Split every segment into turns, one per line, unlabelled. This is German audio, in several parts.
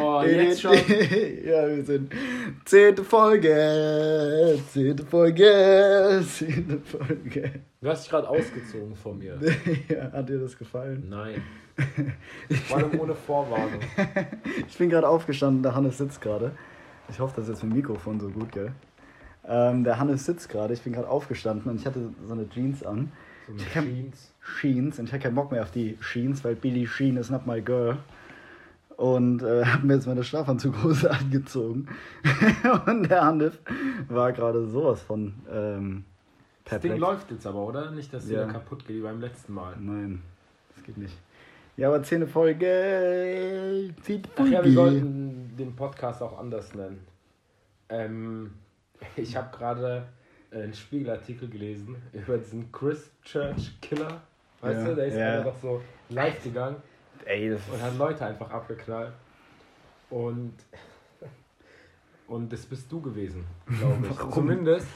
Oh, jetzt schon.
Ja, wir sind zehnte Folge, zehnte Folge, zehnte Folge.
Du hast dich gerade ausgezogen von mir.
Ja, hat dir das gefallen?
Nein. Vor allem ohne Vorwarnung.
Ich bin gerade aufgestanden, der Hannes sitzt gerade. Ich hoffe, das ist jetzt mit dem Mikrofon so gut, gell? Ähm, der Hannes sitzt gerade, ich bin gerade aufgestanden und ich hatte so eine Jeans an.
So
Ich
Jeans.
Sheens und ich hatte keinen Bock mehr auf die Sheens, weil Billie Sheen is not my girl. Und äh, habe mir jetzt meine Schlafanzughose angezogen. und der Hanif war gerade sowas von ähm,
Das Ding läuft jetzt aber, oder? Nicht, dass es
Ja.
kaputt geht wie beim letzten Mal.
Nein, das geht nicht. Ja, aber Zähne Folge. Zähne
Ach
Folge.
ja, wir sollten den Podcast auch anders nennen. Ähm, ich habe gerade einen Spiegelartikel gelesen über diesen Christchurch Killer. Weißt
Ja,
du, der ist
ja.
einfach so live gegangen
Ey,
und hat Leute einfach abgeknallt. Und, und das bist du gewesen, glaube ich.
Warum?
Zumindest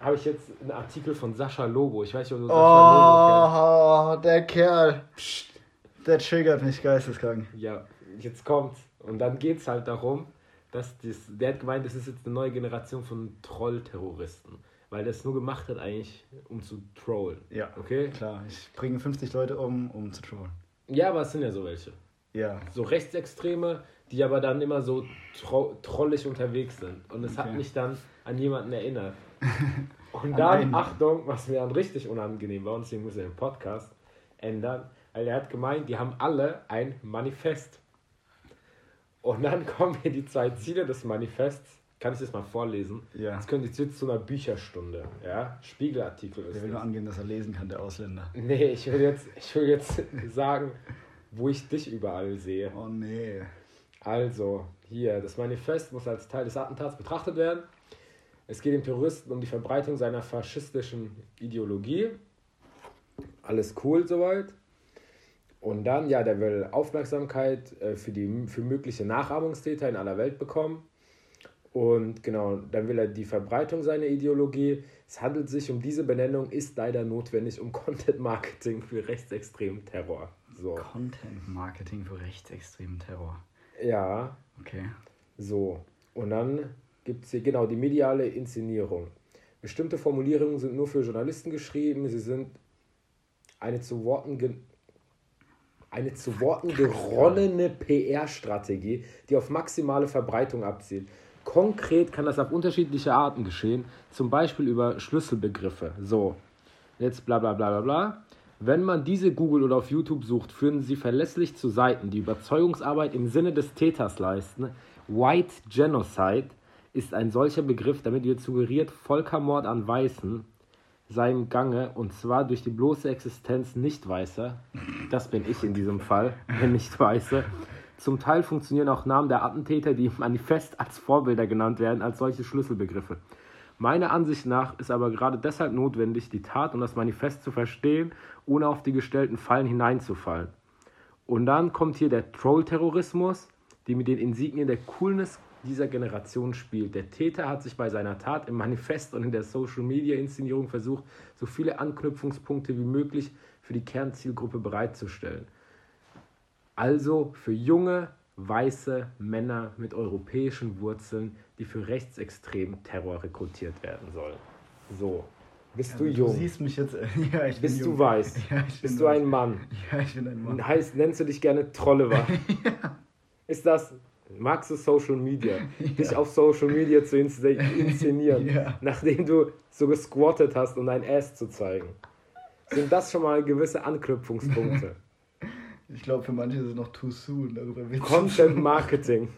habe ich jetzt einen Artikel von Sascha Lobo. Ich weiß nicht, ob du Sascha Lobo
Oh, der Kerl.
kennst.
Der triggert mich geisteskrank.
Ja, jetzt kommt's. Und dann geht's halt darum, dass das, der hat gemeint, das ist jetzt eine neue Generation von Trollterroristen. Weil der es nur gemacht hat eigentlich, um zu trollen.
Ja,
Okay?
klar. Ich bringe 50 Leute um, um zu trollen.
Ja, aber es sind ja so welche.
Ja.
So Rechtsextreme, die aber dann immer so tro trollig unterwegs sind. Und es hat
Okay.
mich dann an jemanden erinnert. Und
An
dann. Achtung, was mir dann richtig unangenehm war, und deswegen muss er den Podcast ändern, weil er hat gemeint, die haben alle ein Manifest. Und dann kommen hier die zwei Ziele des Manifests. Kann ich das mal vorlesen?
Ja.
Das könnte jetzt zu einer Bücherstunde. Ja? Spiegelartikel ist
Der will
das.
nur angeben, dass er lesen kann, der Ausländer.
Nee, ich will jetzt, ich will jetzt sagen, wo ich dich überall sehe.
Oh nee.
Also, hier, das Manifest muss als Teil des Attentats betrachtet werden. Es geht dem Terroristen um die Verbreitung seiner faschistischen Ideologie. Alles cool soweit. Und dann, ja, der will Aufmerksamkeit äh, für, die, für mögliche Nachahmungstäter in aller Welt bekommen. Und genau, dann will er die Verbreitung seiner Ideologie. Es handelt sich um diese Benennung, ist leider notwendig, um Content Marketing für rechtsextremen Terror. So.
Content Marketing für rechtsextremen Terror.
Ja,
Okay.
So, und dann gibt es hier genau die mediale Inszenierung. Bestimmte Formulierungen sind nur für Journalisten geschrieben. Sie sind eine zu Worten, eine zu Worten geronnene PR-Strategie, die auf maximale Verbreitung abzielt. Konkret kann das auf unterschiedliche Arten geschehen, zum Beispiel über Schlüsselbegriffe. So, jetzt bla bla bla bla bla. Wenn man diese Google oder auf YouTube sucht, führen sie verlässlich zu Seiten, die Überzeugungsarbeit im Sinne des Täters leisten. White Genocide ist ein solcher Begriff, damit wird suggeriert, Völkermord an Weißen sei im Gange und zwar durch die bloße Existenz Nicht-Weißer. Das bin ich in diesem Fall, wenn Nicht-Weiße. Zum Teil funktionieren auch Namen der Attentäter, die im Manifest als Vorbilder genannt werden, als solche Schlüsselbegriffe. Meiner Ansicht nach ist aber gerade deshalb notwendig, die Tat und das Manifest zu verstehen, ohne auf die gestellten Fallen hineinzufallen. Und dann kommt hier der Troll-Terrorismus, die mit den Insignien der Coolness dieser Generation spielt. Der Täter hat sich bei seiner Tat im Manifest und in der Social-Media-Inszenierung versucht, so viele Anknüpfungspunkte wie möglich für die Kernzielgruppe bereitzustellen. Also für junge, weiße Männer mit europäischen Wurzeln, die für rechtsextremen Terror rekrutiert werden sollen. So, bist du
Du
jung?
siehst mich jetzt. Ja, ich bin
Bist du weiß?
Ja, ich bin
Bist du ein. Mann?
Ja, ich bin ein Mann.
Heißt, nennst du dich gerne Trollewa? Ist das, magst du Social Media? Dich auf Social Media zu insz- inszenieren,
Ja.
nachdem du so gesquattet hast, um dein Ass zu zeigen? Sind das schon mal gewisse Anknüpfungspunkte?
Ich glaube, für manche ist es noch too soon, darüber
Content Marketing.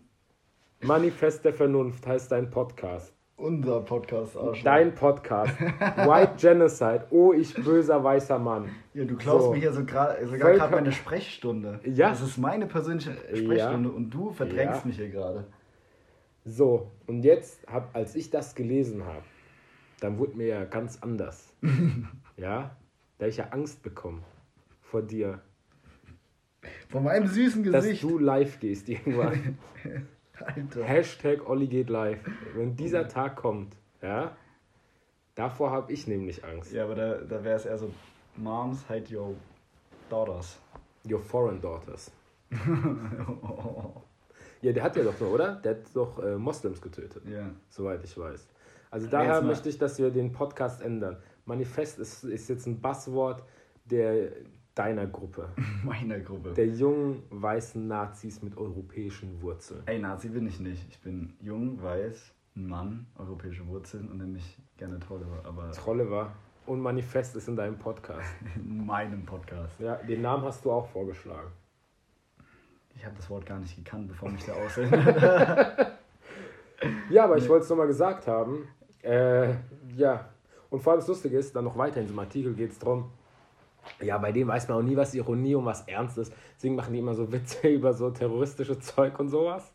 Manifest der Vernunft heißt dein Podcast.
Unser Podcast Arschloch.
Dein Podcast. White Genocide. Oh, ich böser weißer Mann.
Ja, du klaust
So.
mir hier so gra- sogar gerade meine Sprechstunde.
Ja.
Das ist meine persönliche Sprechstunde und du verdrängst
Ja.
mich hier gerade.
So, und jetzt, hab, als ich das gelesen habe, dann wurde mir ja ganz anders. ja, da hab ich ja Angst bekommen vor dir,
Von meinem süßen
dass
Gesicht.
du live gehst irgendwann.
Alter.
Hashtag Olli geht live. Wenn dieser Tag kommt, ja, Davor habe ich nämlich Angst.
Ja, aber da, da wäre es eher so, Moms hate your daughters.
Your foreign daughters. Ja, der hat ja doch nur, oder? Der hat doch äh, Moslems getötet,
ja.
soweit ich weiß. Also
Jetzt
daher möchte ich, dass wir den Podcast ändern. Manifest ist, ist jetzt ein Buzzword der deiner Gruppe.
Meiner Gruppe.
Der jungen weißen Nazis mit europäischen Wurzeln.
Ey, Nazi bin ich nicht. Ich bin jung, weiß, ein Mann, europäische Wurzeln und nämlich gerne Trolle, aber
Trolle war. Und Manifest ist in deinem Podcast.
in meinem Podcast.
Ja, den Namen hast du auch vorgeschlagen.
Ich habe das Wort gar nicht gekannt, bevor mich der Ausländer.
Ja, aber ich wollte es nochmal gesagt haben. Äh, ja, und vor allem das Lustige ist, dann noch weiter in diesem Artikel geht es darum, ja, bei denen weiß man auch nie, was Ironie und was Ernst ist. Deswegen machen die immer so Witze über so terroristische Zeug und sowas.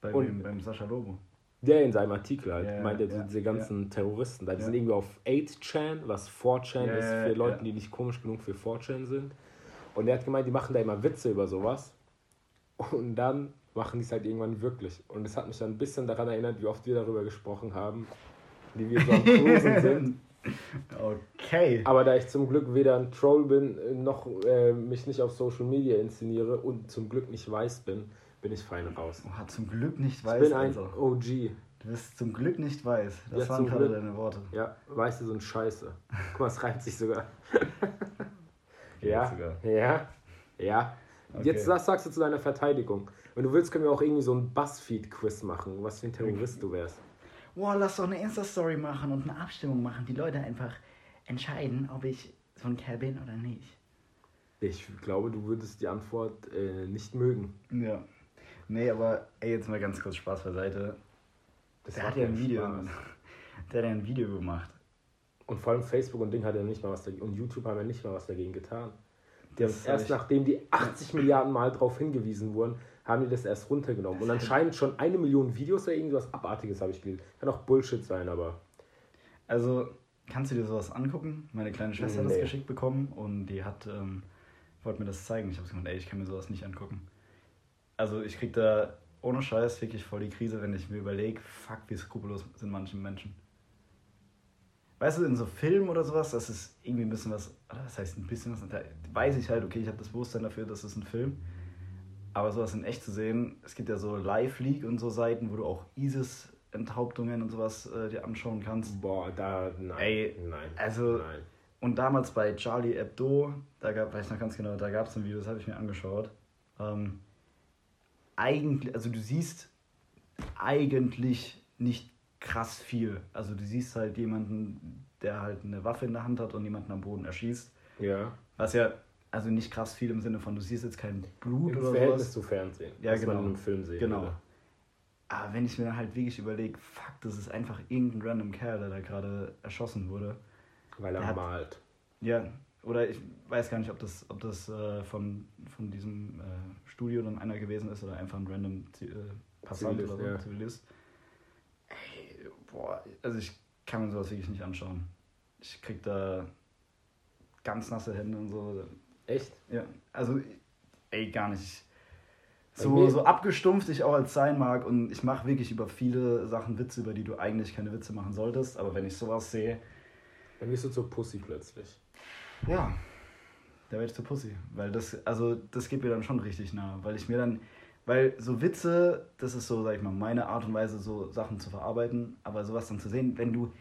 Bei
Und-
wem? Beim Sascha Lobo.
Der in seinem Artikel halt,
Ja,
meint er,
ja,
diese ganzen Terroristen. Da die sind irgendwie auf 8chan, was 4chan
Ja,
ist für. Leute, die nicht komisch genug für 4chan sind. Und er hat gemeint, die machen da immer Witze über sowas. Und dann machen die es halt irgendwann wirklich. Und es hat mich dann ein bisschen daran erinnert, wie oft wir darüber gesprochen haben, wie wir so am Cruisen sind.
Okay.
Aber da ich zum Glück weder ein Troll bin, äh, noch äh, mich nicht auf Social Media inszeniere und zum Glück nicht weiß bin, bin ich fein raus.
Oh, zum Glück nicht
Ich
weiß.
bin ein
also.
OG.
Du bist zum Glück nicht weiß. Das
Ja,
waren gerade
Glück.
deine Worte.
Ja, so ein Scheiße. Guck mal, es reimt sich sogar. Ja,
sogar.
ja, ja.
Okay.
Jetzt was sagst du zu deiner Verteidigung? Wenn du willst, können wir auch irgendwie so ein Buzzfeed-Quiz machen, was für ein Terrorist du wärst.
Boah, lass doch eine Insta-Story machen und eine Abstimmung machen. Die Leute einfach entscheiden, ob ich so ein Kerl bin oder nicht.
Ich glaube, du würdest die Antwort äh, nicht mögen.
Ja. Nee, aber ey, jetzt mal ganz kurz Spaß beiseite.
Das
Der hat ja ein Video.
Spaß.
Der hat ja ein Video gemacht.
Und vor allem Facebook und Ding hat ja nicht mal was dagegen. Und YouTube haben ja nicht mal was dagegen getan. Die haben
Das
erst nachdem die 80 Milliarden Mal darauf hingewiesen wurden, haben die das erst runtergenommen. Und anscheinend schon eine Million Videos oder irgendwas Abartiges habe ich gelesen. Kann auch Bullshit sein, aber.
Also, kannst du dir sowas angucken? Meine kleine Schwester hat
Nee.
das geschickt bekommen und die hat, ähm, wollte mir das zeigen. Ich habe gesagt, ey, ich kann mir sowas nicht angucken. Also, ich krieg da ohne Scheiß wirklich voll die Krise, wenn ich mir überlege, fuck, wie skrupellos sind manche Menschen. Weißt du, in so Filmen oder sowas, das ist irgendwie ein bisschen was, das heißt ein bisschen was, da weiß ich halt, okay, ich habe das Bewusstsein dafür, das ist ein Film. Aber sowas in echt zu sehen, es gibt ja so Live-League und so Seiten, wo du auch ISIS-Enthauptungen und sowas äh, dir anschauen kannst.
Boah, da. Nein.
Ey,
nein.
also-
Nein.
Und damals bei Charlie Hebdo, da gab, weiß ich noch ganz genau, da gab es ein Video, das habe ich mir angeschaut. Ähm, eigentlich, also du siehst eigentlich nicht krass viel. Also du siehst halt jemanden, der halt eine Waffe in der Hand hat und jemanden am Boden erschießt.
Ja.
Was ja, also nicht krass viel im Sinne von, du siehst jetzt kein Blut
Im
oder
Verhältnis
sowas.
zu Fernsehen.
Ja,
was
genau.
man in einem Film sehen
Genau.
würde.
Aber wenn ich mir dann halt wirklich überlege, fuck, das ist einfach irgendein random Kerl, der da gerade erschossen wurde.
Weil er
Der hat-
malt.
Ja, oder ich weiß gar nicht, ob das, ob das äh, von, von diesem äh, Studio dann einer gewesen ist oder einfach ein random äh, Passant
Zivilist,
oder so,
ja.
Zivilist. Ey, boah, also ich kann mir sowas wirklich nicht anschauen. Ich krieg da ganz nasse Hände und so.
Echt?
Ja, also, ey, gar nicht. So, so abgestumpft ich auch als sein mag und ich mache wirklich über viele Sachen Witze, über die du eigentlich keine Witze machen solltest, aber wenn ich sowas sehe,
Dann bist du zur Pussy plötzlich.
Ja, da werde ich zur Pussy. Weil das, also das geht mir dann schon richtig nah. Weil ich mir dann, weil so Witze, das ist so, sag ich mal, meine Art und Weise, so Sachen zu verarbeiten. Aber sowas dann zu sehen, wenn du,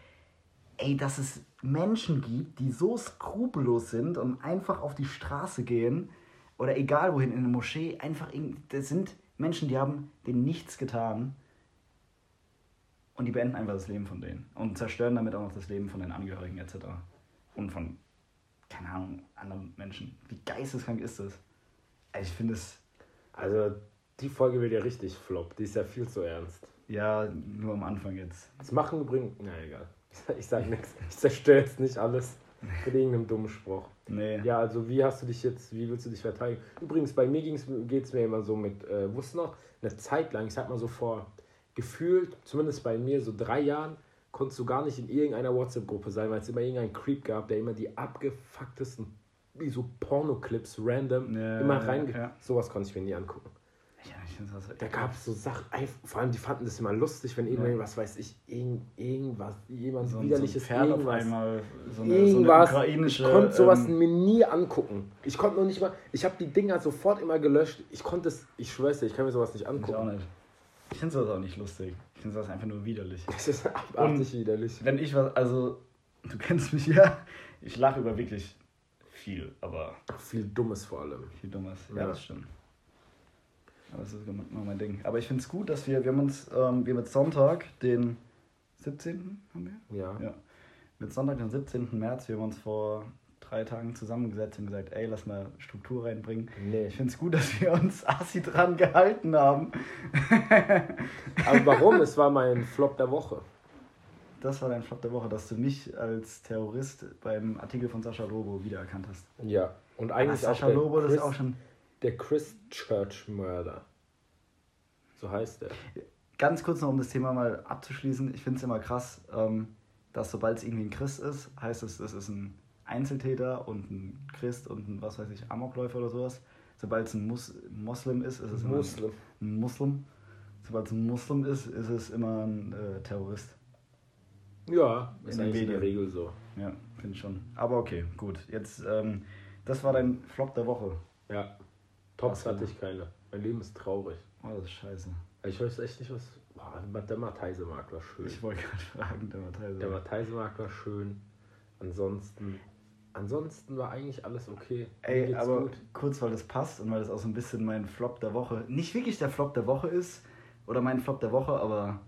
ey, dass es Menschen gibt, die so skrupellos sind und einfach auf die Straße gehen oder egal wohin, in eine Moschee, einfach, das sind Menschen, die haben denen nichts getan. Und die beenden einfach das Leben von denen. Und zerstören damit auch noch das Leben von den Angehörigen etc. Und von, keine Ahnung, anderen Menschen. Wie geisteskrank ist das? Also ich finde es,
Also, die Folge wird ja richtig flop. Die ist ja viel zu ernst.
ja, nur am Anfang jetzt.
Das machen übrigens. Na egal. Ich sag nichts. Ich zerstöre jetzt nicht alles mit irgendeinem dummen Spruch.
Nee.
Ja, also wie hast du dich jetzt, wie willst du dich verteidigen? Übrigens, bei mir geht es mir immer so mit, äh, wusste noch, eine Zeit lang, ich sag mal so vor gefühlt, zumindest bei mir, so drei Jahren, konntest du gar nicht in irgendeiner WhatsApp-Gruppe sein, weil es immer irgendeinen Creep gab, der immer die abgefucktesten, wie so Pornoclips random
Ja,
immer
ja,
rein.
ja.
Sowas konnte ich mir nie angucken.
Ja, ich finde das
Da gab es so Sachen, vor allem die fanden das immer lustig, wenn irgendwann, was weiß ich, irgend, irgendwas, jemand
so,
widerliches
so Pferd auf
irgendwas.
einmal, so eine,
irgendwas.
so eine
ich konnte sowas
ähm,
mir nie angucken. Ich konnte noch nicht mal, ich habe die Dinger sofort immer gelöscht. Ich konnte es, ich schwör's dir, ich kann mir sowas nicht
ich auch
angucken.
nicht. Ich finde sowas auch nicht lustig. Ich finde sowas einfach nur widerlich.
Das ist abartig widerlich.
Wenn ich was, also, du kennst mich ja, ich lache über wirklich viel, aber
Viel Dummes vor allem.
viel Dummes. Ja,
Ja.
das stimmt. Aber das ist immer mein Ding. Aber ich finde es gut, dass wir, wir haben uns, ähm, wir mit Sonntag, den 17. haben wir?
Ja.
Ja. Mit Sonntag, den 17. März, wir haben uns vor drei Tagen zusammengesetzt und gesagt, ey, lass mal Struktur reinbringen.
Nee.
Ich finde es gut, dass wir uns assi dran gehalten haben.
Aber warum? es war mein Flop der Woche.
Das war dein Flop der Woche, dass du mich als Terrorist beim Artikel von Sascha Lobo wiedererkannt hast.
Ja. Und
Ah,
eigentlich auch
Sascha
der,
Lobo, das ist auch schon
der Christchurch-Mörder. So heißt er.
ganz kurz noch, um das Thema mal abzuschließen. Ich finde es immer krass, ähm, dass sobald es irgendwie ein Christ ist, heißt es, das ist ein Einzeltäter und ein Christ und ein, was weiß ich, Amokläufer oder sowas. Sobald es ein Mus Moslem ist, ist es immer
Muslim.
ein Muslim. Sobald es ein Muslim ist, ist es immer ein äh, Terrorist.
Ja,
In
ist in der. Regel so.
Ja, finde ich schon. Aber okay, gut. Jetzt, ähm, das war dein Flop der Woche.
Ja. Tops hatte ich keine. Mein Leben ist traurig.
Oh, das ist scheiße.
Ich weiß echt nicht, was. Boah, der Matheisemarkt war schön.
Ich wollte gerade fragen, der Matthäus.
Der Matheisemarkt war schön. Ansonsten. Ansonsten war eigentlich alles okay.
Ey, aber
gut.
kurz, weil das passt und weil das auch so ein bisschen mein Flop der Woche, nicht wirklich der Flop der Woche ist, oder mein Flop der Woche, aber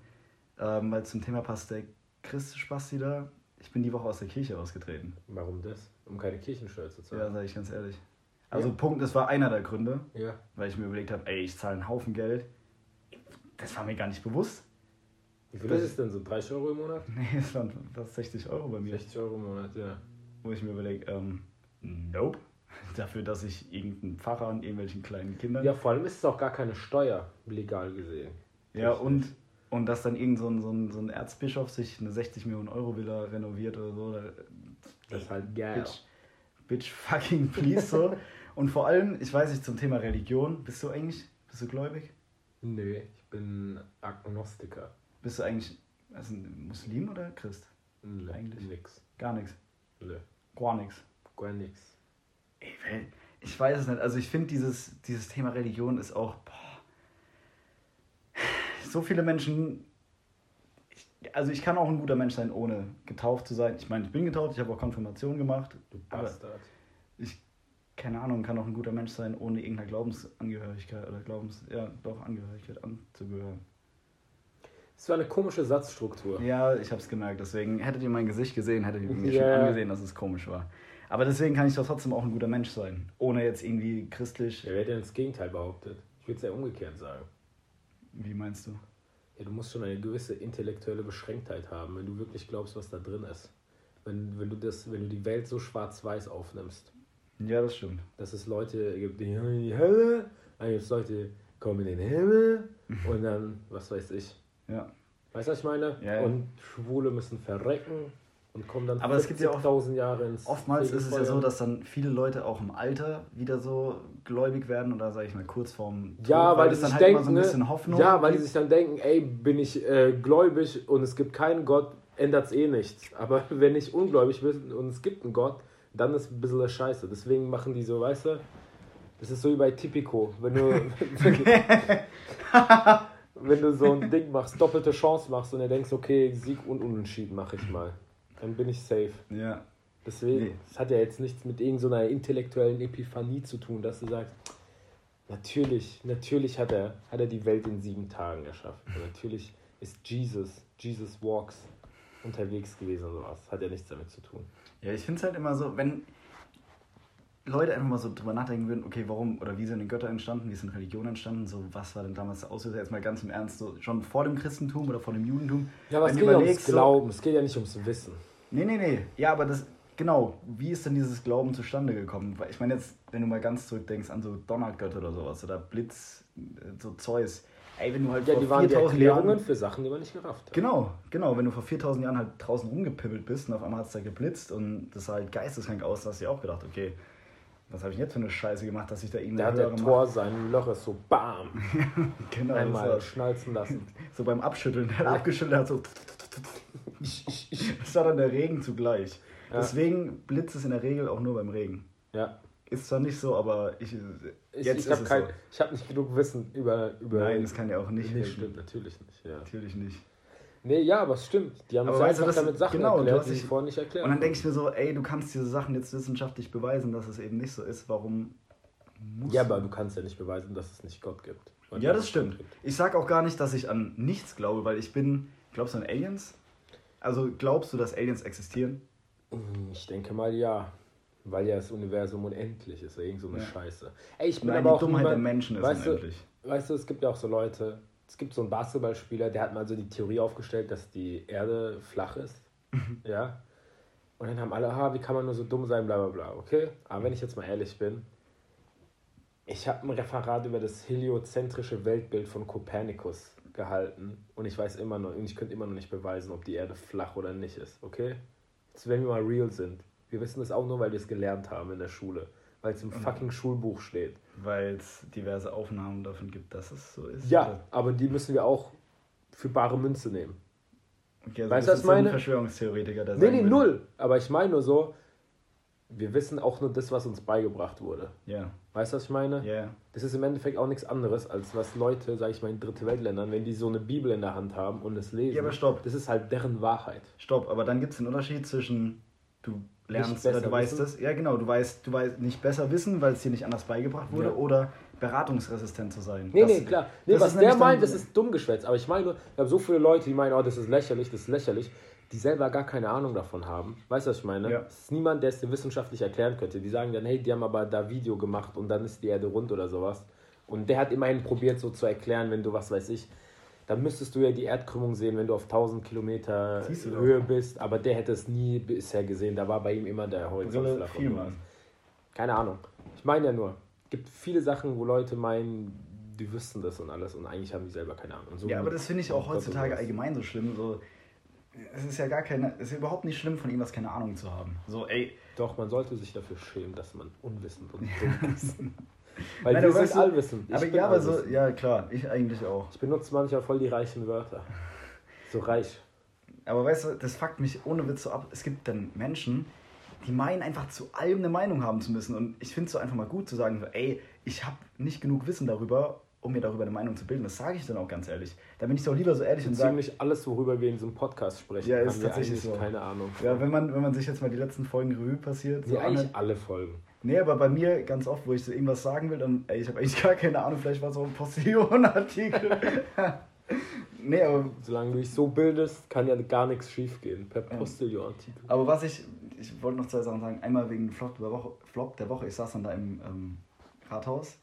ähm, weil zum Thema passt, der Christ-Spasti da, ich bin die Woche aus der Kirche ausgetreten.
Warum das? Um keine Kirchensteuer zu
Ja,
zahlen.
sage ich ganz ehrlich. Also
Ja.
Punkt, das war einer der Gründe,
Ja.
weil ich mir überlegt habe, ey, ich zahle einen Haufen Geld. Das war mir gar nicht bewusst.
Wie viel ist es denn? So 30 Euro im Monat?
Nee, es waren fast 60 Euro bei mir.
60 Euro im Monat, ja.
Wo ich mir überlege, ähm, nope. Dafür, dass ich irgendeinen Pfarrer an irgendwelchen kleinen Kindern.
Ja, vor allem ist es auch gar keine Steuer, legal gesehen.
Ja, und, und dass dann irgend so ein, so, ein, so ein Erzbischof sich eine 60 Millionen Euro Villa renoviert oder so. Da,
Das ist halt geil.
bitch, bitch fucking please so. und vor allem, ich weiß nicht, zum Thema Religion, bist du eigentlich, bist du gläubig?
Nee, ich bin Agnostiker.
Bist du eigentlich also Muslim oder Christ?
Nee,
Eigentlich.
nix.
Gar nichts.
Nee,
Gar nichts.
gar
weil- Ich weiß es nicht. Also ich finde dieses, dieses Thema Religion ist auch. Boah, so viele Menschen. Also ich kann auch ein guter Mensch sein, ohne getauft zu sein. Ich meine, ich bin getauft, ich habe auch Konfirmation gemacht.
Du Bastard.
ich, keine Ahnung, kann auch ein guter Mensch sein, ohne irgendeiner Glaubensangehörigkeit oder Glaubens, ja, doch Angehörigkeit anzugehören.
Das war eine komische Satzstruktur.
Ja, ich habe es gemerkt. Deswegen hättet ihr mein Gesicht gesehen, hättet ihr mir
Ja.
schon angesehen, dass es komisch war. Aber deswegen kann ich doch trotzdem auch ein guter Mensch sein, ohne jetzt irgendwie christlich.
Wer hätte denn das Gegenteil behauptet? Ich würde es ja umgekehrt sagen.
Wie meinst du?
Ja, du musst schon eine gewisse intellektuelle Beschränktheit haben, wenn du wirklich glaubst, was da drin ist. Wenn, wenn, du, das, wenn du die Welt so schwarz-weiß aufnimmst.
Ja, das stimmt.
Dass es Leute gibt, die in die Hölle, dann gibt es Leute, die kommen in den Himmel und dann, was weiß ich.
Ja.
Weißt du, was ich meine?
Ja, ja.
Und Schwule müssen verrecken und kommen dann
Aber es gibt ja auch-
40.000 Jahre ins
Oftmals ist es ja so, dass dann viele Leute auch im Alter wieder so gläubig werden oder sage ich mal kurz vorm Tod,
Ja, weil, die
es
sich
dann halt
denken,
so ein bisschen
ne?
Hoffnung
ja, weil die sich dann denken, ey, bin ich äh, gläubig und es gibt keinen Gott, ändert es eh nichts. Aber wenn ich ungläubig bin und es gibt einen Gott, dann ist ein bisschen Scheiße. Deswegen machen die so, weißt du, das ist so wie bei Tipico. Wenn du, wenn, du so ein Ding machst, doppelte Chance machst und du denkst, okay, Sieg und Unentschieden mache ich mal. Dann bin ich safe.
Ja.
Deswegen,
Nee.
es hat ja jetzt nichts mit irgendeiner intellektuellen Epiphanie zu tun, dass du sagst, natürlich, natürlich hat er, hat er die Welt in sieben Tagen erschaffen. Und natürlich ist Jesus, Jesus Walks unterwegs gewesen und sowas. Hat ja nichts damit zu tun.
Ja, ich finde es halt immer so, wenn Leute einfach mal so drüber nachdenken würden, okay, warum oder wie sind die Götter entstanden, wie sind Religionen entstanden, so was war denn damals der Auslöser, jetzt mal ganz im Ernst, so schon vor dem Christentum oder vor dem Judentum.
Ja, aber es geht ja ums
so-
Glauben, es geht ja nicht ums Wissen.
Nee, nee, nee. Ja, aber das, genau, wie ist denn dieses Glauben zustande gekommen? Weil ich meine jetzt, wenn du mal ganz zurückdenkst an so Donnergötter oder sowas oder Blitz, äh, so Zeus. Ey, wenn du halt
Ja,
vor
die waren die
4000
Erklärungen
Jahren...
für Sachen, die man nicht gerafft hat.
Genau, genau. Wenn du vor 4000 Jahren halt draußen rumgepimmelt bist und auf einmal hat es da geblitzt und das sah halt geisteskrank aus, da hast du dir auch gedacht, okay, Was habe ich jetzt für eine Scheiße gemacht, dass ich da
Da
irgendeine
hat der
höhere
Tor sein Loch ist so BAM!
Genau, das
Einmal
war,
schnalzen lassen.
so beim Abschütteln. Der hat abgeschüttelt, hat so. Das war dann der Regen zugleich.
Ja.
Deswegen blitzt es in der Regel auch nur beim Regen.
Ja.
Ist zwar nicht so, aber ich.
Ich,
jetzt
ich
ist
habe
so.
ich hab nicht genug Wissen über. über
Nein, das kann ja auch nicht. Wirken.
stimmt, natürlich nicht. Ja.
Natürlich nicht.
Nee, ja, aber es stimmt. Die haben
Aber weißt du,
einfach damit Sachen
genau, du
erklärt, die ich vorher nicht erklärt
Und dann denke ich mir so, ey, du kannst diese Sachen jetzt wissenschaftlich beweisen, dass es eben nicht so ist. Warum muss
Ja, aber du kannst ja nicht beweisen, dass es nicht Gott gibt.
Ja, das stimmt. Ich sag auch gar nicht, dass ich an nichts glaube, weil ich bin. Glaubst du an Aliens? Also glaubst du, dass Aliens existieren?
Hm, Ich denke mal ja. Weil ja das Universum unendlich ist, irgend so eine
Ja.
Scheiße. Ey, ich bin
Nein,
aber
die
auch
Dummheit
niemand-
der Menschen ist
weißt du,
unendlich.
Weißt du, es gibt ja auch so Leute, es gibt so einen Basketballspieler, der hat mal so die Theorie aufgestellt, dass die Erde flach ist.
Mhm.
ja. Und dann haben alle, ha, wie kann man nur so dumm sein, bla bla bla. Okay, aber wenn ich jetzt mal ehrlich bin, ich habe ein Referat über das heliozentrische Weltbild von Kopernikus gehalten und ich weiß immer noch, und ich könnte immer noch nicht beweisen, ob die Erde flach oder nicht ist, okay? Jetzt, wenn wir mal real sind, wir wissen das auch nur, weil wir es gelernt haben in der Schule, weil es im fucking Schulbuch steht.
Weil es diverse Aufnahmen davon gibt, dass es so ist.
Ja, aber die müssen wir auch für bare Münze nehmen.
Okay, also
Weißt du, was
ein
meine?
Verschwörungstheoretiker, der
Nee, nee,
würde-
null. Aber ich meine nur so, wir wissen auch nur das, was uns beigebracht wurde.
Ja,
Weißt du, was ich meine?
ja.
Das ist im Endeffekt auch nichts anderes, als was Leute, sag ich mal, in dritte Weltländern, wenn die so eine Bibel in der Hand haben und es lesen.
Ja, aber stopp.
Das ist halt deren Wahrheit.
Stopp, aber dann gibt es den Unterschied zwischen du lernst oder du weißt
wissen?
es. Ja, genau, du weißt, du weißt nicht besser wissen, weil es dir nicht anders beigebracht wurde
Ja.
oder beratungsresistent zu sein.
Nee,
Das-
nee, klar. Nee,
das
was
ist
der meint, das ist dumm geschwätzt. Aber ich meine nur, ich habe so viele Leute, die meinen, oh, das ist lächerlich, das ist lächerlich, die selber gar keine Ahnung davon haben. Weißt du, was ich meine?
Ja.
Es ist niemand, der es dir wissenschaftlich erklären könnte. Die sagen dann, hey, die haben aber da Video gemacht und dann ist die Erde rund oder sowas. Und der hat immerhin probiert, so zu erklären, wenn du, was weiß ich, dann müsstest du ja die Erdkrümmung sehen, wenn du auf 1000 Kilometer. Höhe bist. Aber der hätte es nie bisher gesehen. Da war bei ihm immer der Horizont flach. Keine Ahnung. Ich meine ja nur, es gibt viele Sachen, wo Leute meinen, die wüssten das und alles und eigentlich haben die selber keine Ahnung. So
Ja, aber das finde ich auch heutzutage
sowas.
allgemein so schlimm. So, es ist ja gar keine, es ist überhaupt nicht schlimm, von ihm was keine Ahnung zu haben. So, ey,
Doch, man sollte sich dafür schämen, dass man unwissend und dumm ist. Weil
Nein,
wir
aber weißt
sind
du-
allwissend. Ich
aber ja, aber so, ja klar, ich eigentlich auch.
Ich benutze manchmal voll die reichen Wörter. So reich.
Aber weißt du, das fuckt mich ohne Witz so ab. Es gibt dann Menschen, die meinen einfach zu allem eine Meinung haben zu müssen. Und ich finde es so einfach mal gut zu sagen, so, ey, ich habe nicht genug Wissen darüber, um mir darüber eine Meinung zu bilden. Das sage ich dann auch ganz ehrlich. Da bin ich doch lieber so ehrlich und sage,
Ziemlich alles, worüber wir in diesem Podcast sprechen,
Ja, ist tatsächlich so.
keine Ahnung.
ja, wenn man, wenn man sich jetzt mal die letzten Folgen Revue passiert, so
nee, eigentlich alle Folgen.
Nee, aber bei mir ganz oft, wo ich so irgendwas sagen will, dann, ey, ich habe eigentlich gar keine Ahnung, vielleicht war es auch ein Postillon-Artikel. nee, aber,
Solange du dich so bildest, kann ja gar nichts schief gehen. Per Postillon-Artikel.
aber was ich, ich wollte noch zwei Sachen sagen. Einmal wegen Flop der Woche, Flop der Woche. ich saß dann da im ähm, Rathaus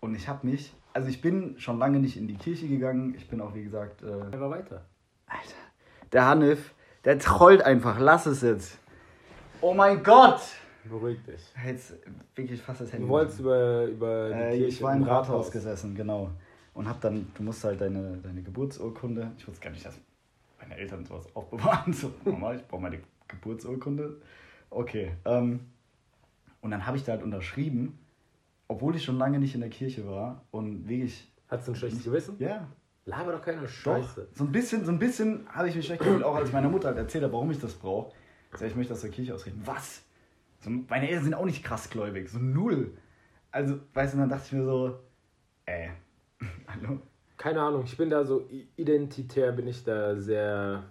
und ich habe mich, also ich bin schon lange nicht in die Kirche gegangen, ich bin auch, wie gesagt, äh,
Einfach weiter.
Alter, der Hanif, der trollt einfach, lass es jetzt. Oh mein Gott!
Beruhig dich.
Jetzt wirklich fast das Handy.
Du wolltest über, über die
Äh,
Kirche
ich war im Rathaus gesessen, genau. Und hab dann, du musst halt deine, deine Geburtsurkunde, ich wusste gar nicht, dass meine Eltern sowas aufbewahren. So, Mama, ich brauche meine Geburtsurkunde. Okay. Ähm, und dann habe ich da halt unterschrieben, obwohl ich schon lange nicht in der Kirche war und wirklich,
Hattest du ein schlechtes Gewissen?
ja,
Laber doch keine
doch,
Scheiße.
so ein bisschen, so ein bisschen habe ich mich schlecht gefühlt, auch als meine Mutter halt erzählt hat, warum ich das brauche. Ich sag, ich möchte aus der Kirche ausreden. Was? So, meine Eltern sind auch nicht krass gläubig, so null. Also, weißt du, dann dachte ich mir so, äh, hallo?
Keine Ahnung, ich bin da so identitär, bin ich da sehr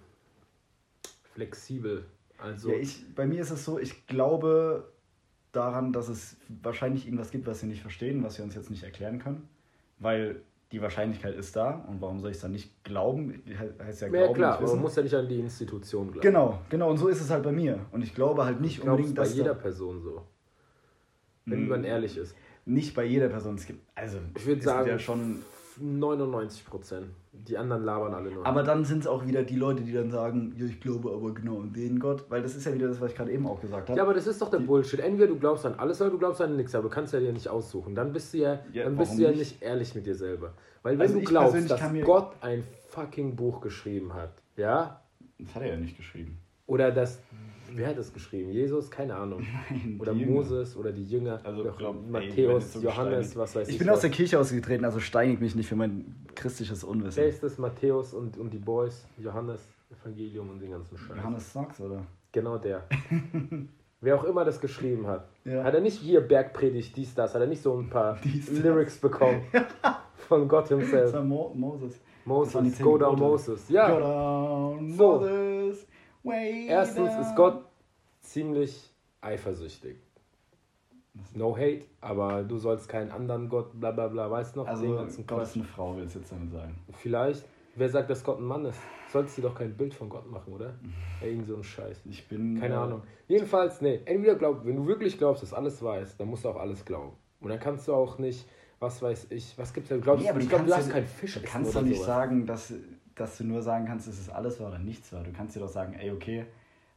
flexibel. Also,
Ja, ich, bei mir ist es so, ich glaube daran, dass es wahrscheinlich irgendwas gibt, was wir nicht verstehen, was wir uns jetzt nicht erklären können. Weil die Wahrscheinlichkeit ist da. Und warum soll ich es dann nicht glauben? He- Heißt ja,
ja,
glauben,
klar,
nicht
aber man muss ja nicht an die Institution glauben.
Genau, genau. Und so ist es halt bei mir. Und ich glaube halt nicht
Ich glaube, es
unbedingt,
bei
dass
jeder
da,
Person so. Wenn
Mm.
man ehrlich ist.
nicht bei jeder Person. Es gibt, also,
Ich würde sagen,
ja schon
99 Prozent. Die anderen labern alle nur.
Aber dann sind es auch wieder die Leute, die dann sagen, ja, ich glaube aber genau an den Gott. Weil das ist ja wieder das, was ich gerade eben auch gesagt habe.
ja, aber das ist doch der Bullshit. Entweder du glaubst an alles oder du glaubst an nichts, aber du kannst ja dir nicht aussuchen. Dann bist du ja,
Ja,
dann bist du ja
nicht?
nicht ehrlich mit dir selber. Weil wenn
Also
du glaubst, dass Gott ein fucking Buch geschrieben hat, ja,
das hat er ja nicht geschrieben.
oder dass Wer hat das geschrieben? Jesus? Keine Ahnung.
Nein,
Oder
Jünger.
Moses oder die Jünger.
Also, glaub, ey,
Matthäus,
so
Johannes,
gesteinigt.
was weiß ich.
Ich bin aus
was.
der Kirche ausgetreten, also steinig mich nicht für mein christliches
Wer
Unwissen.
ist das? Matthäus und, und die Boys, Johannes, Evangelium und den ganzen Scheiß.
Johannes Sachs, oder?
Genau der. Wer auch immer das geschrieben hat.
Ja.
Hat er nicht hier Bergpredigt, dies, das? Hat er nicht so ein paar
Dies, das.
Lyrics bekommen? Von Gott
Das
himself.
war Mo Moses. Das
Moses, go down. Moses. Ja,
Go down,
So.
Moses. Way
erstens ist Gott ziemlich eifersüchtig. No hate, aber du sollst keinen anderen Gott, bla bla bla, weißt noch? den
Also,
ganzen
Gott ist eine Frau, willst du jetzt damit sagen?
Vielleicht, wer sagt, dass Gott ein Mann ist? Solltest du dir doch kein Bild von Gott machen, oder? Ja, irgend so ein Scheiß.
Ich bin.
Keine
äh,
Ahnung. Jedenfalls, nee, entweder glaub, wenn du wirklich glaubst, dass alles ist, dann musst du auch alles glauben. Und dann kannst du auch nicht, was weiß ich, was gibt's da? Glaubst,
Nee, aber
ich
du
glaube, du darfst
ja-
kein Fisch
Du kannst doch nicht
sowas.
sagen, dass, dass du nur sagen kannst, es ist alles wahr oder nichts wahr. Du kannst dir doch sagen, ey, okay,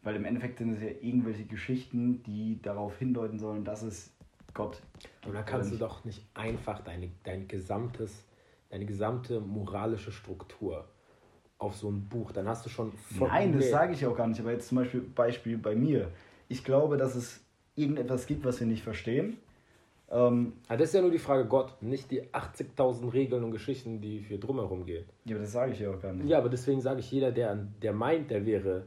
weil im Endeffekt sind es ja irgendwelche Geschichten, die darauf hindeuten sollen, dass es Gott
Aber da kannst du doch nicht einfach deine, dein gesamtes, deine gesamte moralische Struktur auf so ein Buch, dann hast du schon voll-
Nein, das sage ich auch gar nicht. Aber jetzt zum Beispiel Beispiel bei mir. Ich glaube, dass es irgendetwas gibt, was wir nicht verstehen. Ähm,
Ah, das ist ja nur die Frage Gott, nicht die 80.000 Regeln und Geschichten, die für drumherum gehen.
ja, aber das sage ich ja auch gar nicht.
Ja, aber deswegen sage ich, jeder, der, der meint, der wäre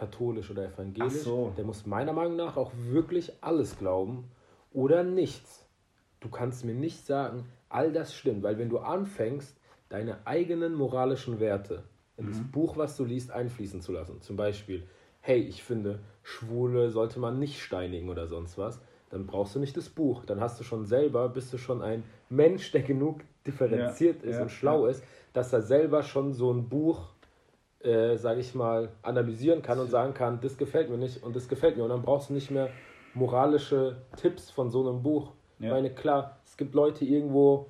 katholisch oder evangelisch,
so.
der muss meiner Meinung nach auch wirklich alles glauben oder nichts. Du kannst mir nicht sagen, all das stimmt, weil wenn du anfängst, deine eigenen moralischen Werte in das
Mhm.
Buch, was du liest, einfließen zu lassen, zum Beispiel, hey, ich finde, Schwule sollte man nicht steinigen oder sonst was, dann brauchst du nicht das Buch. Dann hast du schon selber, bist du schon ein Mensch, der genug differenziert
Ja,
ist
ja,
und schlau ist, dass er selber schon so ein Buch, äh, sage ich mal, analysieren kann und sagen kann, das gefällt mir nicht und das gefällt mir. Und dann brauchst du nicht mehr moralische Tipps von so einem Buch. Ich
Ja.
meine, klar, es gibt Leute irgendwo,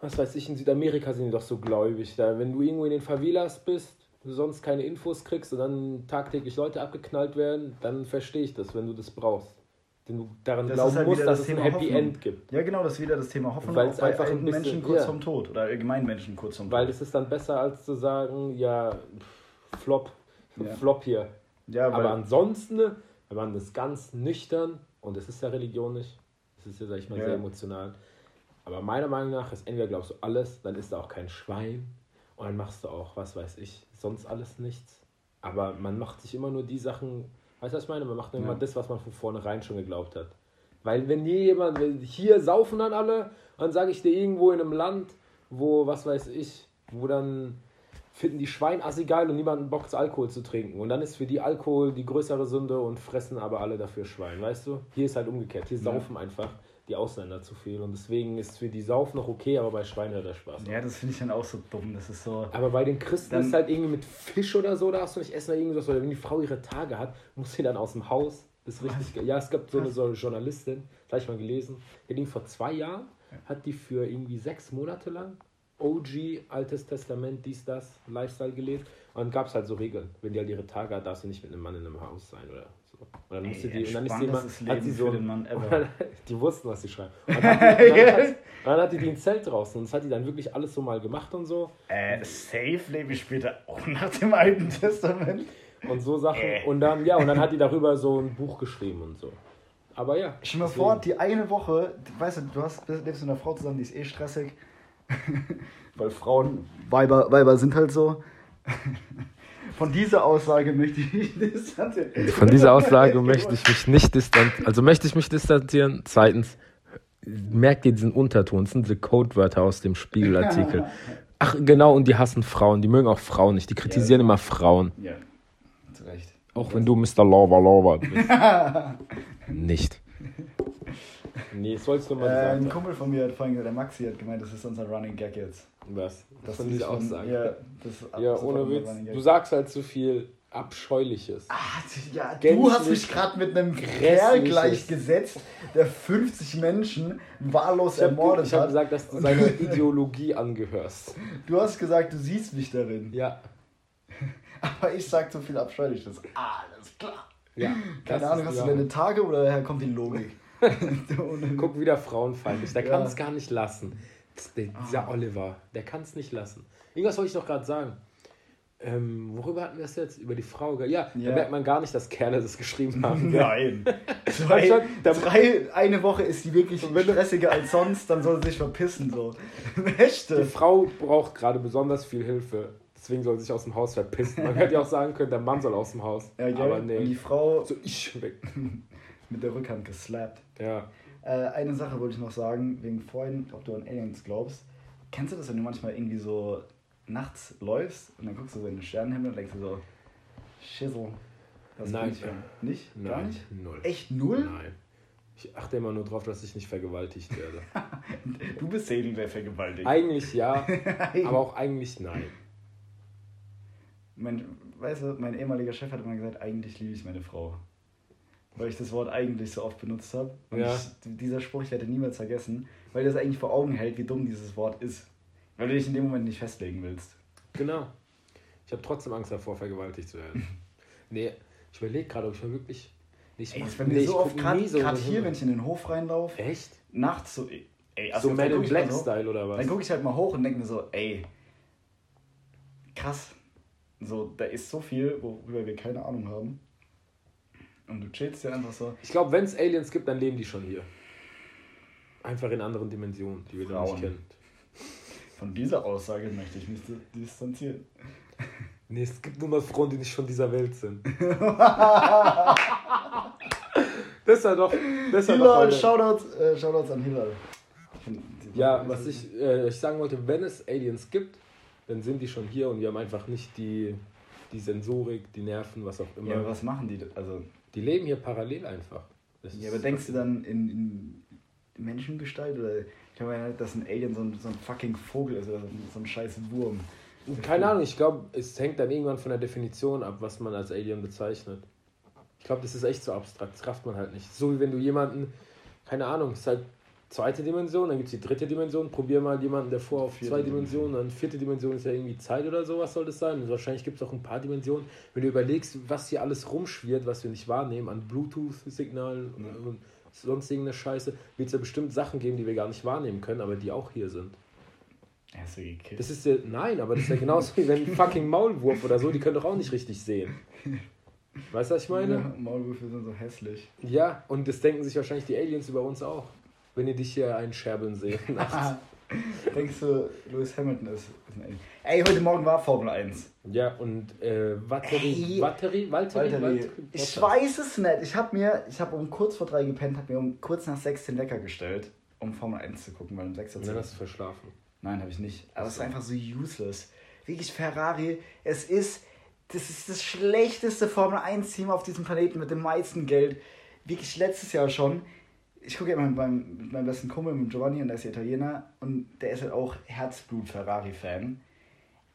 was weiß ich, in Südamerika sind die doch so gläubig. Da, wenn du irgendwo in den Favelas bist, du sonst keine Infos kriegst und dann tagtäglich Leute abgeknallt werden, dann verstehe ich das, wenn du das brauchst. Wenn du daran
Das
glauben
halt
musst, dass
das
es ein
Thema
Happy
Hoffnung.
End gibt.
Ja, genau, das ist wieder das Thema Hoffnung.
Weil es einfach ein bisschen-
Menschen kurz
ja.
vorm Tod oder allgemein Menschen kurz vorm
Weil
Tod.
es ist dann besser, als zu sagen, ja, pff, Flop,
Ja.
Flop hier.
Ja, weil,
Aber ansonsten, wenn man das ganz nüchtern, und es ist ja Religion nicht, es ist ja, sag ich mal,
Ja.
sehr emotional, aber meiner Meinung nach ist entweder glaubst du alles, dann ist da auch kein Schwein und dann machst du auch, was weiß ich, sonst alles nichts. Aber man macht sich immer nur die Sachen, weißt du, was ich meine? Man macht nur
Ja.
immer das, was man von vornherein schon geglaubt hat. Weil wenn hier jemand, hier saufen dann alle, dann sage ich dir irgendwo in einem Land, wo, was weiß ich, wo dann finden die Schwein assi geil und niemanden Bock Alkohol zu trinken. Und dann ist für die Alkohol die größere Sünde und fressen aber alle dafür Schwein, weißt du? Hier ist halt umgekehrt. Hier
Ja.
saufen einfach die Ausländer zu viel. Und deswegen ist für die Sauf noch okay, aber bei Schwein hört der Spaß.
ja, das finde ich dann auch so dumm. Das ist so.
Aber bei den Christen ist halt irgendwie mit Fisch oder so, darfst du nicht essen oder irgendwas. Oder wenn die Frau ihre Tage hat, muss sie dann aus dem Haus. Das ist richtig geil. Ja, es gab so eine, so eine Journalistin, das habe ich mal gelesen, die ging vor zwei Jahren, hat die für irgendwie sechs Monate lang OG, Altes Testament, dies, das, Lifestyle gelebt. Und dann gab es halt so Regeln. Wenn die halt ihre Tage hat, darf sie nicht mit einem Mann in einem Haus sein oder so. Und dann musste
Ey,
die, und dann ist die immer, hat sie so dann, die wussten, was sie schreiben. Und dann, hat die, dann, hat, dann hat die die ein Zelt draußen und das hat die dann wirklich alles so mal gemacht und so.
Äh, safe lebe ich später auch nach dem Alten Testament.
und so Sachen.
Äh.
Und dann, ja, und dann hat die darüber so ein Buch geschrieben und so. Aber ja.
Stell
deswegen-
vor, die eine Woche, weißt du, du hast, lebst mit einer Frau zusammen, die ist eh stressig. Weil Frauen, Weiber, Weiber sind halt so. Von dieser Aussage möchte ich mich distanzieren.
Von dieser Aussage möchte ich mich nicht distanzieren. Also möchte ich mich distanzieren. Zweitens, merkt ihr diesen Unterton? Das sind diese Codewörter aus dem Spiegelartikel. Ach, genau, und die hassen Frauen. Die mögen auch Frauen nicht. Die kritisieren immer Frauen.
Ja, zu Recht.
Auch wenn du Mr. Lover Lover bist. nicht. Nee, das sollst du mal
Äh, ein
sagen.
Kumpel von mir hat vorhin, der Maxi hat gemeint, das ist unser Running Gag jetzt.
Was?
Das ist
dieser
von-
Aussage.
Ja,
Ja, ohne Witz. Du sagst halt zu viel Abscheuliches.
Ah, ja, du hast mich gerade mit einem Kerl gleichgesetzt, der 50 Menschen wahllos
Ich habe
ermordet
hab
hat.
gesagt, dass du seiner Ideologie angehörst.
Du hast gesagt, du siehst mich darin.
Ja.
Aber ich sag zu viel Abscheuliches. Alles klar.
ja
Keine Ahnung, hast du deine. Tage oder woher kommt die Logik?
Guck wieder frauenfeindlich. Der
Ja.
kann es gar nicht lassen. Der, dieser
Ah.
Oliver, der kann es nicht lassen. Irgendwas wollte ich doch gerade sagen. Ähm, worüber hatten wir das jetzt? Über die Frau? Ja,
Ja.
da merkt man gar nicht, dass Kerle das geschrieben haben.
Nein.
Anstatt- da-
drei, eine Woche ist die wirklich stressiger als sonst, dann soll sie sich verpissen. So.
Die
Echte.
Frau braucht gerade besonders viel Hilfe. Deswegen soll sie sich aus dem Haus verpissen. Man hätte ja auch sagen können, der Mann soll aus dem Haus.
Ja, gell?
Aber
Und die
nee.
Frau
So, ich weg.
mit der Rückhand geslappt.
Ja.
Äh, eine Sache wollte ich noch sagen, wegen vorhin, ob du an Aliens glaubst. Kennst du das, wenn du manchmal irgendwie so nachts läufst und dann guckst du so in den Sternenhimmel und denkst du so, Schissel. Was
Nein.
ich Nicht? Gar
Nein.
nicht?
Null.
Echt null?
Nein. Ich achte immer nur drauf, dass ich nicht vergewaltigt werde.
Du bist Segen, wer vergewaltigt.
eigentlich ja, aber auch eigentlich nein.
Mein, weißt du, mein ehemaliger Chef hat immer gesagt, eigentlich liebe ich meine Frau. Weil ich das Wort eigentlich so oft benutzt habe. Und
Ja.
ich, dieser Spruch, ich werde niemals vergessen, weil das eigentlich vor Augen hält, wie dumm dieses Wort ist. Weil du dich in dem Moment nicht festlegen willst.
Genau. Ich habe trotzdem Angst davor, vergewaltigt zu werden. nee, ich überlege gerade, ob ich mir wirklich. Nee, ich
Ey, mir
nee,
so
ich
oft,
guck
gerade
so
hier, wenn ich in den Hof reinlaufe,
Echt?
nachts so, ey,
so
dann
Man in Black
so,
Style oder was?
Dann gucke ich halt mal hoch und denke mir so, ey, krass. So, da ist so viel, worüber wir keine Ahnung haben. Und du chillst ja einfach so.
Ich glaube, wenn es Aliens gibt, dann leben die schon hier. Einfach in anderen Dimensionen, die wir noch
Frauen.
nicht kennen.
Von dieser Aussage möchte ich mich distanzieren.
Nee, es gibt nur mal Frauen, die nicht von dieser Welt sind. das ja doch. Das doch
Hilal,
heute-
Shoutouts, äh, Shoutouts an Hilal.
Ja, was ich, äh, ich sagen wollte, wenn es Aliens gibt, dann sind die schon hier und wir haben einfach nicht die, die Sensorik, die Nerven, was auch immer.
Ja, aber was machen die? Also,
Die leben hier parallel einfach. Das
ja, aber denkst du dann in, in Menschengestalt? Oder ich glaube ja dass ein Alien so ein, so ein fucking Vogel ist oder so ein, so ein scheiß Wurm.
Keine Ahnung, ich glaube, es hängt dann irgendwann von der Definition ab, was man als Alien bezeichnet. Ich glaube, das ist echt so abstrakt, das rafft man halt nicht. So wie wenn du jemanden, keine Ahnung, es ist halt zweite Dimension, dann gibt es die dritte Dimension, probier mal jemanden, der vor auf zwei Dimensionen, dann vierte Dimension ist ja irgendwie Zeit oder sowas soll das sein. Und wahrscheinlich gibt es auch ein paar Dimensionen. Wenn du überlegst, was hier alles rumschwirrt, was wir nicht wahrnehmen, an Bluetooth-Signalen und, und sonst irgendeine Scheiße, wird es ja bestimmt Sachen geben, die wir gar nicht wahrnehmen können, aber die auch hier sind.
Hast du gekillt?
Das ist ja, nein, aber das ist ja genauso wie wenn ein fucking Maulwurf oder so, die können doch auch nicht richtig sehen. Weißt du, was ich meine?
Ja, Maulwürfe sind so hässlich.
Ja, und das denken sich wahrscheinlich die Aliens über uns auch. Wenn ihr dich hier einscherbeln seht. nachts.
Denkst du, Lewis Hamilton ist, ist ein Alien? Ey, heute Morgen war Formel 1.
ja, und äh, Valtteri,
Ey.
Valtteri, Valtteri,
Walter,
Valtteri,
ich weiß es nicht. Ich habe mir, ich habe um kurz vor drei gepennt, habe mir um kurz nach sechs den Wecker gestellt, um Formel 1 zu gucken, weil um sechs Uhr
Und dann hast du verschlafen.
Nein, habe ich nicht. Aber es ist einfach so useless. Wirklich Ferrari, es ist, das ist das schlechteste Formel 1 Team auf diesem Planeten mit dem meisten Geld. Wirklich letztes Jahr schon. Ich gucke ja immer mit meinem, mit meinem besten Kumpel, mit Giovanni, und der ist Italiener, und der ist halt auch Herzblut-Ferrari-Fan.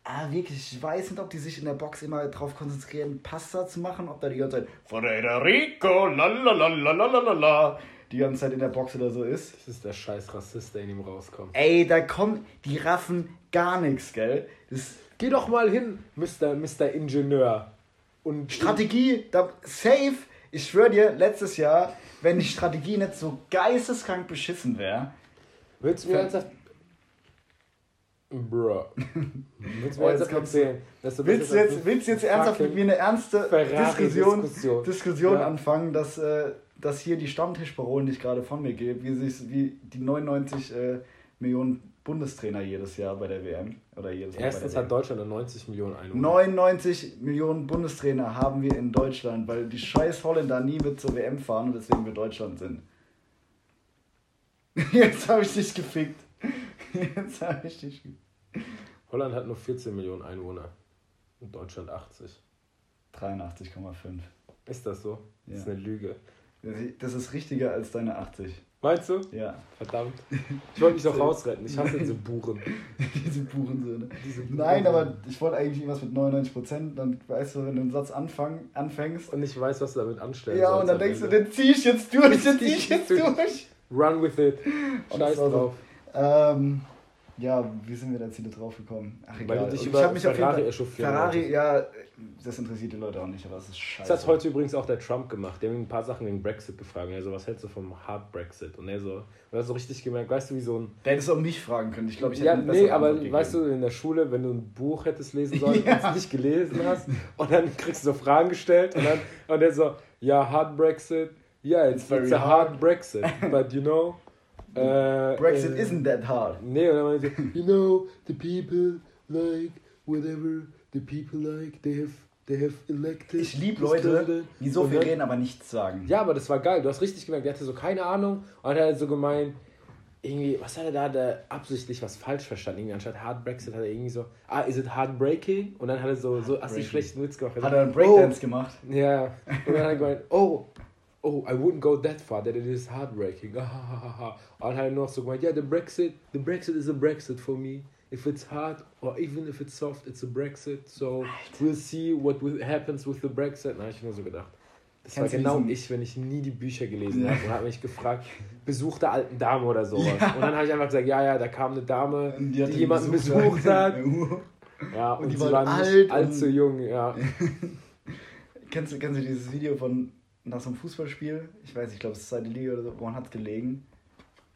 Aber wirklich, ich weiß nicht, ob die sich in der Box immer darauf konzentrieren, Pasta zu machen, ob da die ganze Zeit Federico, lalalalalalala, die ganze Zeit in der Box oder so ist.
Das ist der scheiß Rassist, der in ihm rauskommt.
Ey, da kommt, die raffen gar nichts, gell? Das
Geh doch mal hin, Mr. Mr. Ingenieur. Und
Strategie, da, safe, ich schwör dir, letztes Jahr, wenn die Strategie nicht so geisteskrank beschissen wäre,
Willst du mir ernsthaft. Bro. Willst du
Oh,
mir
jetzt
ernsthaft erzählen? dass du
willst du jetzt, willst du jetzt ernsthaft mit mir eine ernste
Ferrari-Diskussion.
Diskussion, Diskussion
Ja.
anfangen, dass, äh, dass hier die Stammtischparolen, die ich gerade von mir gebe, wie, sich, wie die 99 äh, Millionen Bundestrainer jedes Jahr bei der WM oder jedes Jahr
Erstens hat
der
Deutschland eine 90 Millionen Einwohner.
99 Millionen Bundestrainer haben wir in Deutschland, weil die scheiß Holländer nie mit zur WM fahren und deswegen wir Deutschland sind. Jetzt habe ich dich gefickt. Jetzt habe ich dich gefickt.
Holland hat nur 14 Millionen Einwohner. Und Deutschland 80.
83,5.
Ist das so? Das ist
Ja.
eine Lüge.
Das ist richtiger als deine 80.
Meinst du?
Ja,
Verdammt. Ich wollte mich doch rausretten. Ich hasse diese Buren.
diese Buchensöhne.
Diese
Nein, aber ich wollte eigentlich irgendwas mit 99 Prozent. Dann weißt du, wenn du einen Satz anfang, anfängst.
Und ich weiß, was du damit anstellen
Ja, und dann denkst du,
Ende.
den zieh ich jetzt durch, den zieh ich jetzt durch.
Run with it. Scheiß drauf.
Ähm, Ja, wie sind wir da jetzt wieder drauf gekommen? Ach,
Weil
egal.
du dich über
hab mich
Ferrari echauffieren
Ferrari, ja, das interessiert die Leute auch nicht, aber es ist scheiße.
Das hat heute übrigens auch der Trump gemacht. Der hat ihn ein paar Sachen wegen Brexit gefragt. Er so, was hältst du vom Hard Brexit? Und er so, und er hat so richtig gemerkt, weißt du, wie so ein.
Der hätte es auch mich fragen können. Ich glaube, ich hätte
Ja, nee, aber
Antwort
weißt
gegeben.
du, in der Schule, wenn du ein Buch hättest lesen sollen
Ja.
und es nicht gelesen hast, und dann kriegst du so Fragen gestellt und dann und der so, ja, Hard Brexit, yeah, it's,
It's
it's a hard,
hard.
Brexit, but you know. Äh,
Brexit
äh,
isn't that hard.
Nee, und dann meinte er, you know, the people like whatever the people like, they have, they have elected.
Ich liebe Leute, die so viel reden, aber nichts sagen.
Ja, aber das war geil. Du hast richtig gemerkt, der hatte so keine Ahnung und hat halt so gemeint, irgendwie, was hat er da, der absichtlich was falsch verstanden? Irgendwie anstatt Hard Brexit hat er irgendwie so, ah, is it heartbreaking? Und dann hat er so, so assi schlechten Witz gemacht.
Hat er einen Breakdance gemacht?
Oh, ja. Und dann hat er gemeint, oh, oh, I wouldn't go that far, that it is heartbreaking. Ah, ha, ha, ha. Und er noch so gemeint, yeah, the Brexit, the Brexit is a Brexit for me. If it's hard or even if it's soft, it's a Brexit. So we'll see what will, happens with the Brexit. Habe ich nur so gedacht. Das
Kennst du
war genau
diesen-
ich, wenn ich nie die Bücher gelesen
Ja.
habe und habe mich gefragt, Besuch der alten Dame oder sowas.
Ja.
Und dann habe ich einfach gesagt, ja, ja, da kam eine Dame,
Und
die,
ihn
jemanden
besucht.
besucht hat. Ja, und,
die
sie
waren
war nicht
alt
allzu
und-
jung, ja.
Kennst du, kennst du dieses Video von nach so einem Fußballspiel? Ich weiß, ich glaube, es ist zweite Liga oder so. Woran hat es gelegen?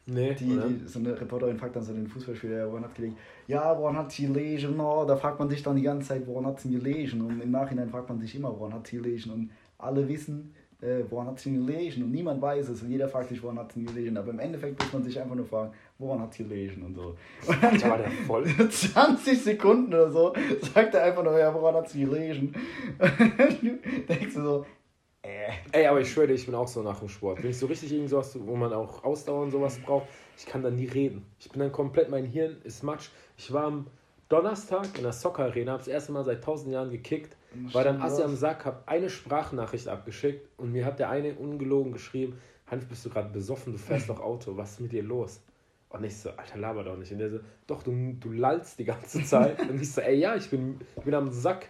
Nee,
Die, die, so eine Reporterin fragt dann so den Fußballspieler, ja, woran hat gelegen? Ja, woran hat sie gelegen? No, da fragt man sich dann die ganze Zeit, woran hat sie gelegen? Und im Nachhinein fragt man sich immer, woran hat sie gelegen? Und alle wissen, äh, woran hat sie gelegen? Und niemand weiß es. Und jeder fragt sich, woran hat sie gelegen? Aber im Endeffekt muss man sich einfach nur fragen, woran hat sie gelegen? Und so. Und dann
Da war der voll.
20 Sekunden oder so sagt er einfach nur, ja, woran hat sie gelegen? Und denkst du so, äh.
Ey, aber ich schwöre dir, ich bin auch so nach dem Sport. Wenn ich so richtig irgend sowas, wo man auch Ausdauer und sowas braucht, ich kann dann nie reden. Ich bin dann komplett, mein Hirn ist matsch. Ich war am Donnerstag in der Soccer Arena, habe das erste Mal seit tausend Jahren gekickt, war dann Assi am? Sack, habe eine Sprachnachricht abgeschickt und mir hat der eine ungelogen geschrieben, Hanf, bist du gerade besoffen, du fährst doch Auto, was ist mit dir los? Und ich so, Alter, laber doch nicht. Und der so, doch, du, du lallst die ganze Zeit. Und ich so, ey, ja, ich bin, ich bin am Sack.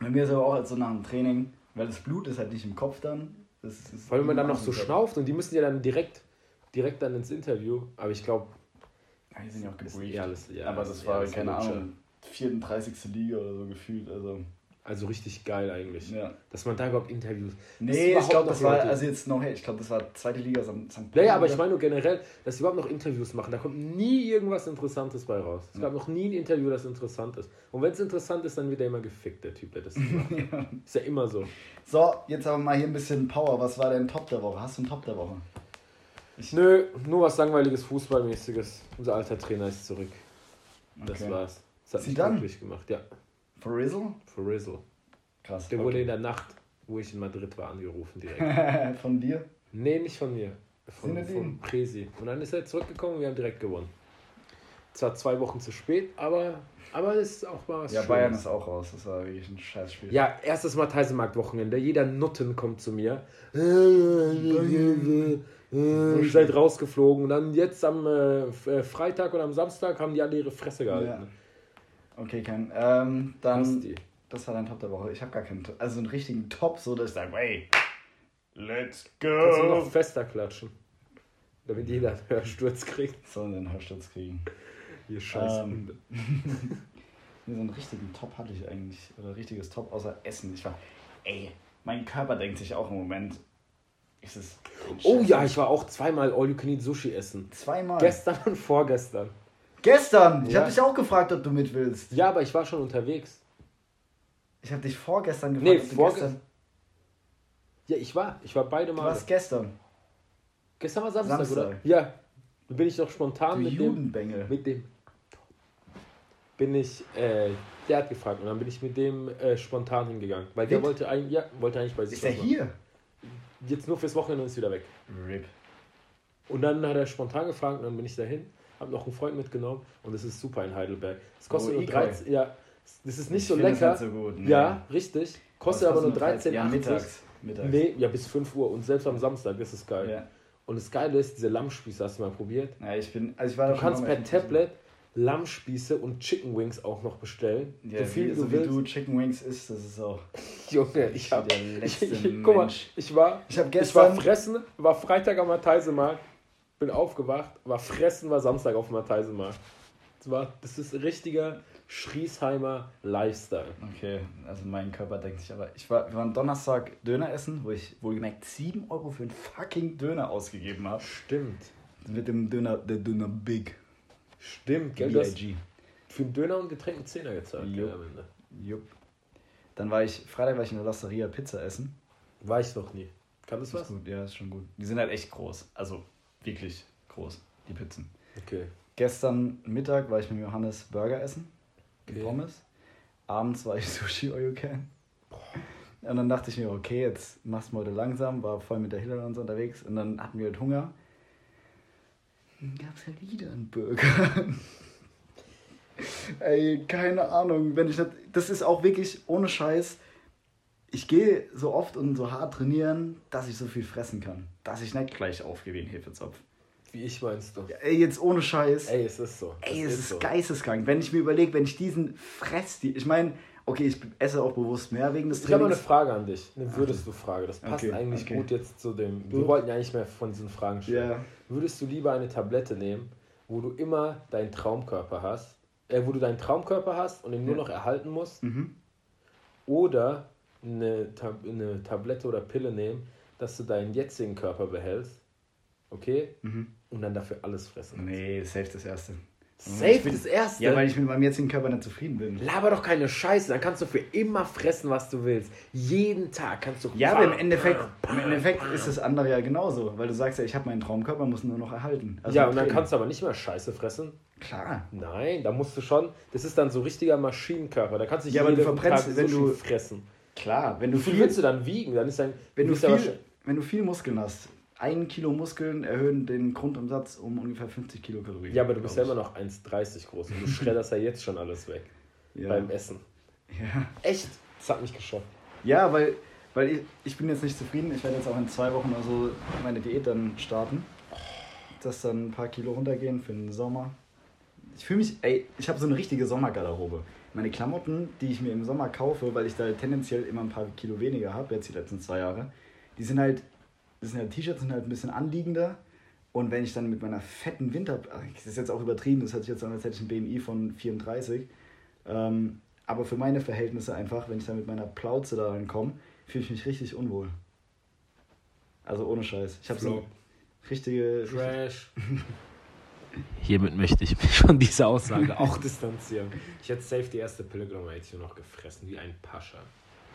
Bei mir ist aber auch so nach dem Training, weil das Blut ist halt nicht im Kopf dann. Das
Vor allem, wenn man dann noch so schnauft und die müssen ja dann direkt, direkt dann ins Interview. Aber ich glaube,
Ja, die sind ja auch gebrieft.
alles- ja,
aber das war, keine. Ahnung, 34. Liga oder so gefühlt. Also,
also richtig geil eigentlich.
ja.
Dass man da überhaupt Interviews.
Nee, ich glaube, das war,
Leute-
also jetzt noch, ich glaube, das war zweite Liga St.
Ja,
Pauli
ja, aber ich meine nur generell, dass sie überhaupt noch Interviews machen. Da kommt nie irgendwas Interessantes bei raus. Es gab noch nie ein Interview, das interessant ist. Und wenn es interessant ist, dann wird er immer gefickt, der Typ, der das macht. Ist ja immer so.
So, jetzt aber mal hier ein bisschen Power. Was war dein Top der Woche? Hast du einen Top der Woche?
Nö, nur was langweiliges, Fußballmäßiges. Unser alter Trainer ist zurück. Das
Okay.
war's. Das hat mich
Zidane?
glücklich gemacht, ja.
For Rizzle?
For Rizzle.
Krass.
Der wurde in
okay.
der Nacht, wo ich in Madrid war, angerufen direkt.
Von dir?
nee, nicht von mir. Von, von Presi. Und dann ist er zurückgekommen und wir haben direkt gewonnen. Zwar zwei Wochen zu spät, aber, aber es ist auch mal was
Ja,
Schönes.
Bayern ist auch raus. Das war wirklich ein Scheißspiel.
Ja, erstes Mal Teisemarkt-Wochenende. Jeder Nutten kommt zu mir. Ihr seid rausgeflogen. Und dann jetzt am äh, äh, Freitag und am Samstag haben die alle ihre Fresse gehalten.
Okay, kein. Ähm, dann. Das war dein Top der Woche. Ich habe gar keinen Top. Also einen richtigen Top, so dass ich sage, hey, let's
Kannst du noch
go.
fester klatschen. Damit jeder einen Hörsturz kriegt.
So einen Hörsturz kriegen.
Ihr scheiß
Ähm. Nee, so einen richtigen Top hatte ich eigentlich. Oder ein richtiges Top außer Essen. Ich war, ey, mein Körper denkt sich auch im Moment, ist es.
Oh ja, ich war auch zweimal All You Can Eat Sushi essen.
Zweimal.
Gestern und vorgestern.
Gestern! Ich
Ja.
habe dich auch gefragt, ob du mit willst.
Ja, aber ich war schon unterwegs.
Ich habe dich vorgestern gefragt,
Nee,
ob du
vorge-
gestern.
Ja, ich war. Ich war beide
Du
Mal.
warst gestern.
Gestern war Samstag,
Samstag.
oder? Ja. Dann bin ich doch spontan
Du
mit dem,
Judenbengel.
mit dem. Bin ich. Äh, der hat gefragt und dann bin ich mit dem äh, spontan hingegangen. Weil der
Mit?
wollte eigentlich, ja, wollte eigentlich bei sich
Ist er
was machen.
hier?
Jetzt nur fürs Wochenende und ist wieder weg.
RIP.
Und dann hat er spontan gefragt und dann bin ich dahin, habe noch einen Freund mitgenommen und es ist super in Heidelberg. Es kostet
Oh,
nur
Ikoi.
13, ja, das ist nicht
Ich
so
es
lecker.
Nicht so gut, nee.
Ja, richtig. Kostet aber nur 13,80.
Ja, mittags. mittags.
Nee, ja, bis 5 Uhr und selbst am Samstag, ist geil.
Ja.
Und das Geile ist, diese Lammspieße hast du mal probiert.
ja, ich bin. Also ich war
Du kannst per. Tablet Lammspieße und Chicken Wings auch noch bestellen.
Ja,
so viel
wie,
du
so wie
willst.
du Chicken Wings isst, das ist auch.
Junge, ich hab.
Der letzte
ich, guck mal, ich war,
Ich habe
ich war
gestern.
fressen, war Freitag am Matheisemarkt, bin aufgewacht, war fressen, war Samstag auf dem Matheisemarkt. war, das ist richtiger Schriesheimer Lifestyle.
Okay, also mein Körper denkt sich aber. Ich war, wir waren Donnerstag Döner essen, wo ich wohlgemerkt 7 Euro für einen fucking Döner ausgegeben habe.
Stimmt.
Mit dem Döner, der Döner Big.
Stimmt, gell?
BIG.
für einen Döner und Getränk einen Zehner gezahlt,
Jo.
gell, am Ende.
Jupp. Dann war ich, Freitag war ich in der Losteria Pizza essen.
War ich noch nie. Kann das
Das
was?
gut, ja, ist schon gut. Die sind halt echt groß. Also wirklich groß, die Pizzen.
Okay.
Gestern Mittag war ich mit Johannes Burger essen.
Okay.
Pommes. Abends war ich Sushi Can. Und dann dachte ich mir, okay, jetzt machst du mal heute langsam, war voll mit der und so unterwegs und dann hatten wir halt Hunger. Dann gab es halt wieder einen Burger. Ey, keine Ahnung, wenn ich nicht, das ist auch wirklich ohne Scheiß. Ich gehe so oft und so hart trainieren, dass ich so viel fressen kann. Dass ich nicht gleich aufgehe wie ein Hefezopf.
Wie ich meinst du?
Ey, jetzt ohne Scheiß.
Ey, es ist so.
Ey,
Es
es ist
so.
geisteskrank. Wenn ich mir überlege, wenn ich diesen fress, die, ich meine, okay, ich esse auch bewusst mehr wegen des
Ich habe mal eine
Trainings.
Frage an dich. Eine würdest du Frage. Das passt
Okay,
eigentlich
okay.
gut jetzt zu dem. Wir wollten ja nicht mehr von diesen Fragen stellen.
Ja.
Würdest du lieber eine Tablette nehmen, wo du immer deinen Traumkörper hast, äh, wo du deinen Traumkörper hast und ihn nur
Ja.
noch erhalten musst,
Mhm.
oder eine, Tab eine Tablette oder Pille nehmen, dass du deinen jetzigen Körper behältst, okay,
Mhm.
und dann dafür alles fressen kannst?
Nee, safe das erste.
Safe
bin-
das erste.
Ja, weil ich mit meinem jetzigen Körper nicht zufrieden bin.
Laber doch keine Scheiße, dann kannst du für immer fressen, was du willst. Jeden Tag kannst du.
Ja, aber im Endeffekt, im Endeffekt ist das andere ja genauso, weil du sagst ja, ich habe meinen Traumkörper, muss ihn nur noch erhalten. Also
ja, und dann kannst du aber nicht mehr Scheiße fressen.
Klar.
Nein, da musst du schon. Das ist dann so richtiger Maschinenkörper. Da kannst du
Ja, aber du
jeden Tag
wenn
Sushi
du-
fressen.
Klar, wenn du
viel willst du dann wiegen? Dann ist dein.
wenn du viel, wenn du viel Muskeln hast, ein Kilo Muskeln erhöhen den Grundumsatz um ungefähr 50 Kilokalorien.
Ja, aber du bist ja immer noch 1,30 groß und du schredderst ja jetzt schon alles weg
ja.
beim Essen.
Ja.
Echt? Das hat mich geschockt.
Ja, weil, weil ich, ich bin jetzt nicht zufrieden. Ich werde jetzt auch in zwei Wochen oder so meine Diät dann starten. Dass dann ein paar Kilo runtergehen für den Sommer. Ich fühle mich, ey, ich habe so eine richtige Sommergarderobe. Meine Klamotten, die ich mir im Sommer kaufe, weil ich da tendenziell immer ein paar Kilo weniger habe, jetzt die letzten zwei Jahre, die sind halt, das sind halt T-Shirts, sind halt ein bisschen anliegender. Und wenn ich dann mit meiner fetten Winter, das ist jetzt auch übertrieben, das hört sich jetzt an, als hätte ich ein BMI von 34. Ähm, aber für meine Verhältnisse einfach, wenn ich dann mit meiner Plauze da reinkomme, fühle ich mich richtig unwohl. Also ohne Scheiß. Ich habe so richtige.
Trash. Hiermit möchte ich mich von dieser Aussage auch distanzieren. Ich hätte safe die erste genommen, hätte ich noch gefressen, wie ein Pascha.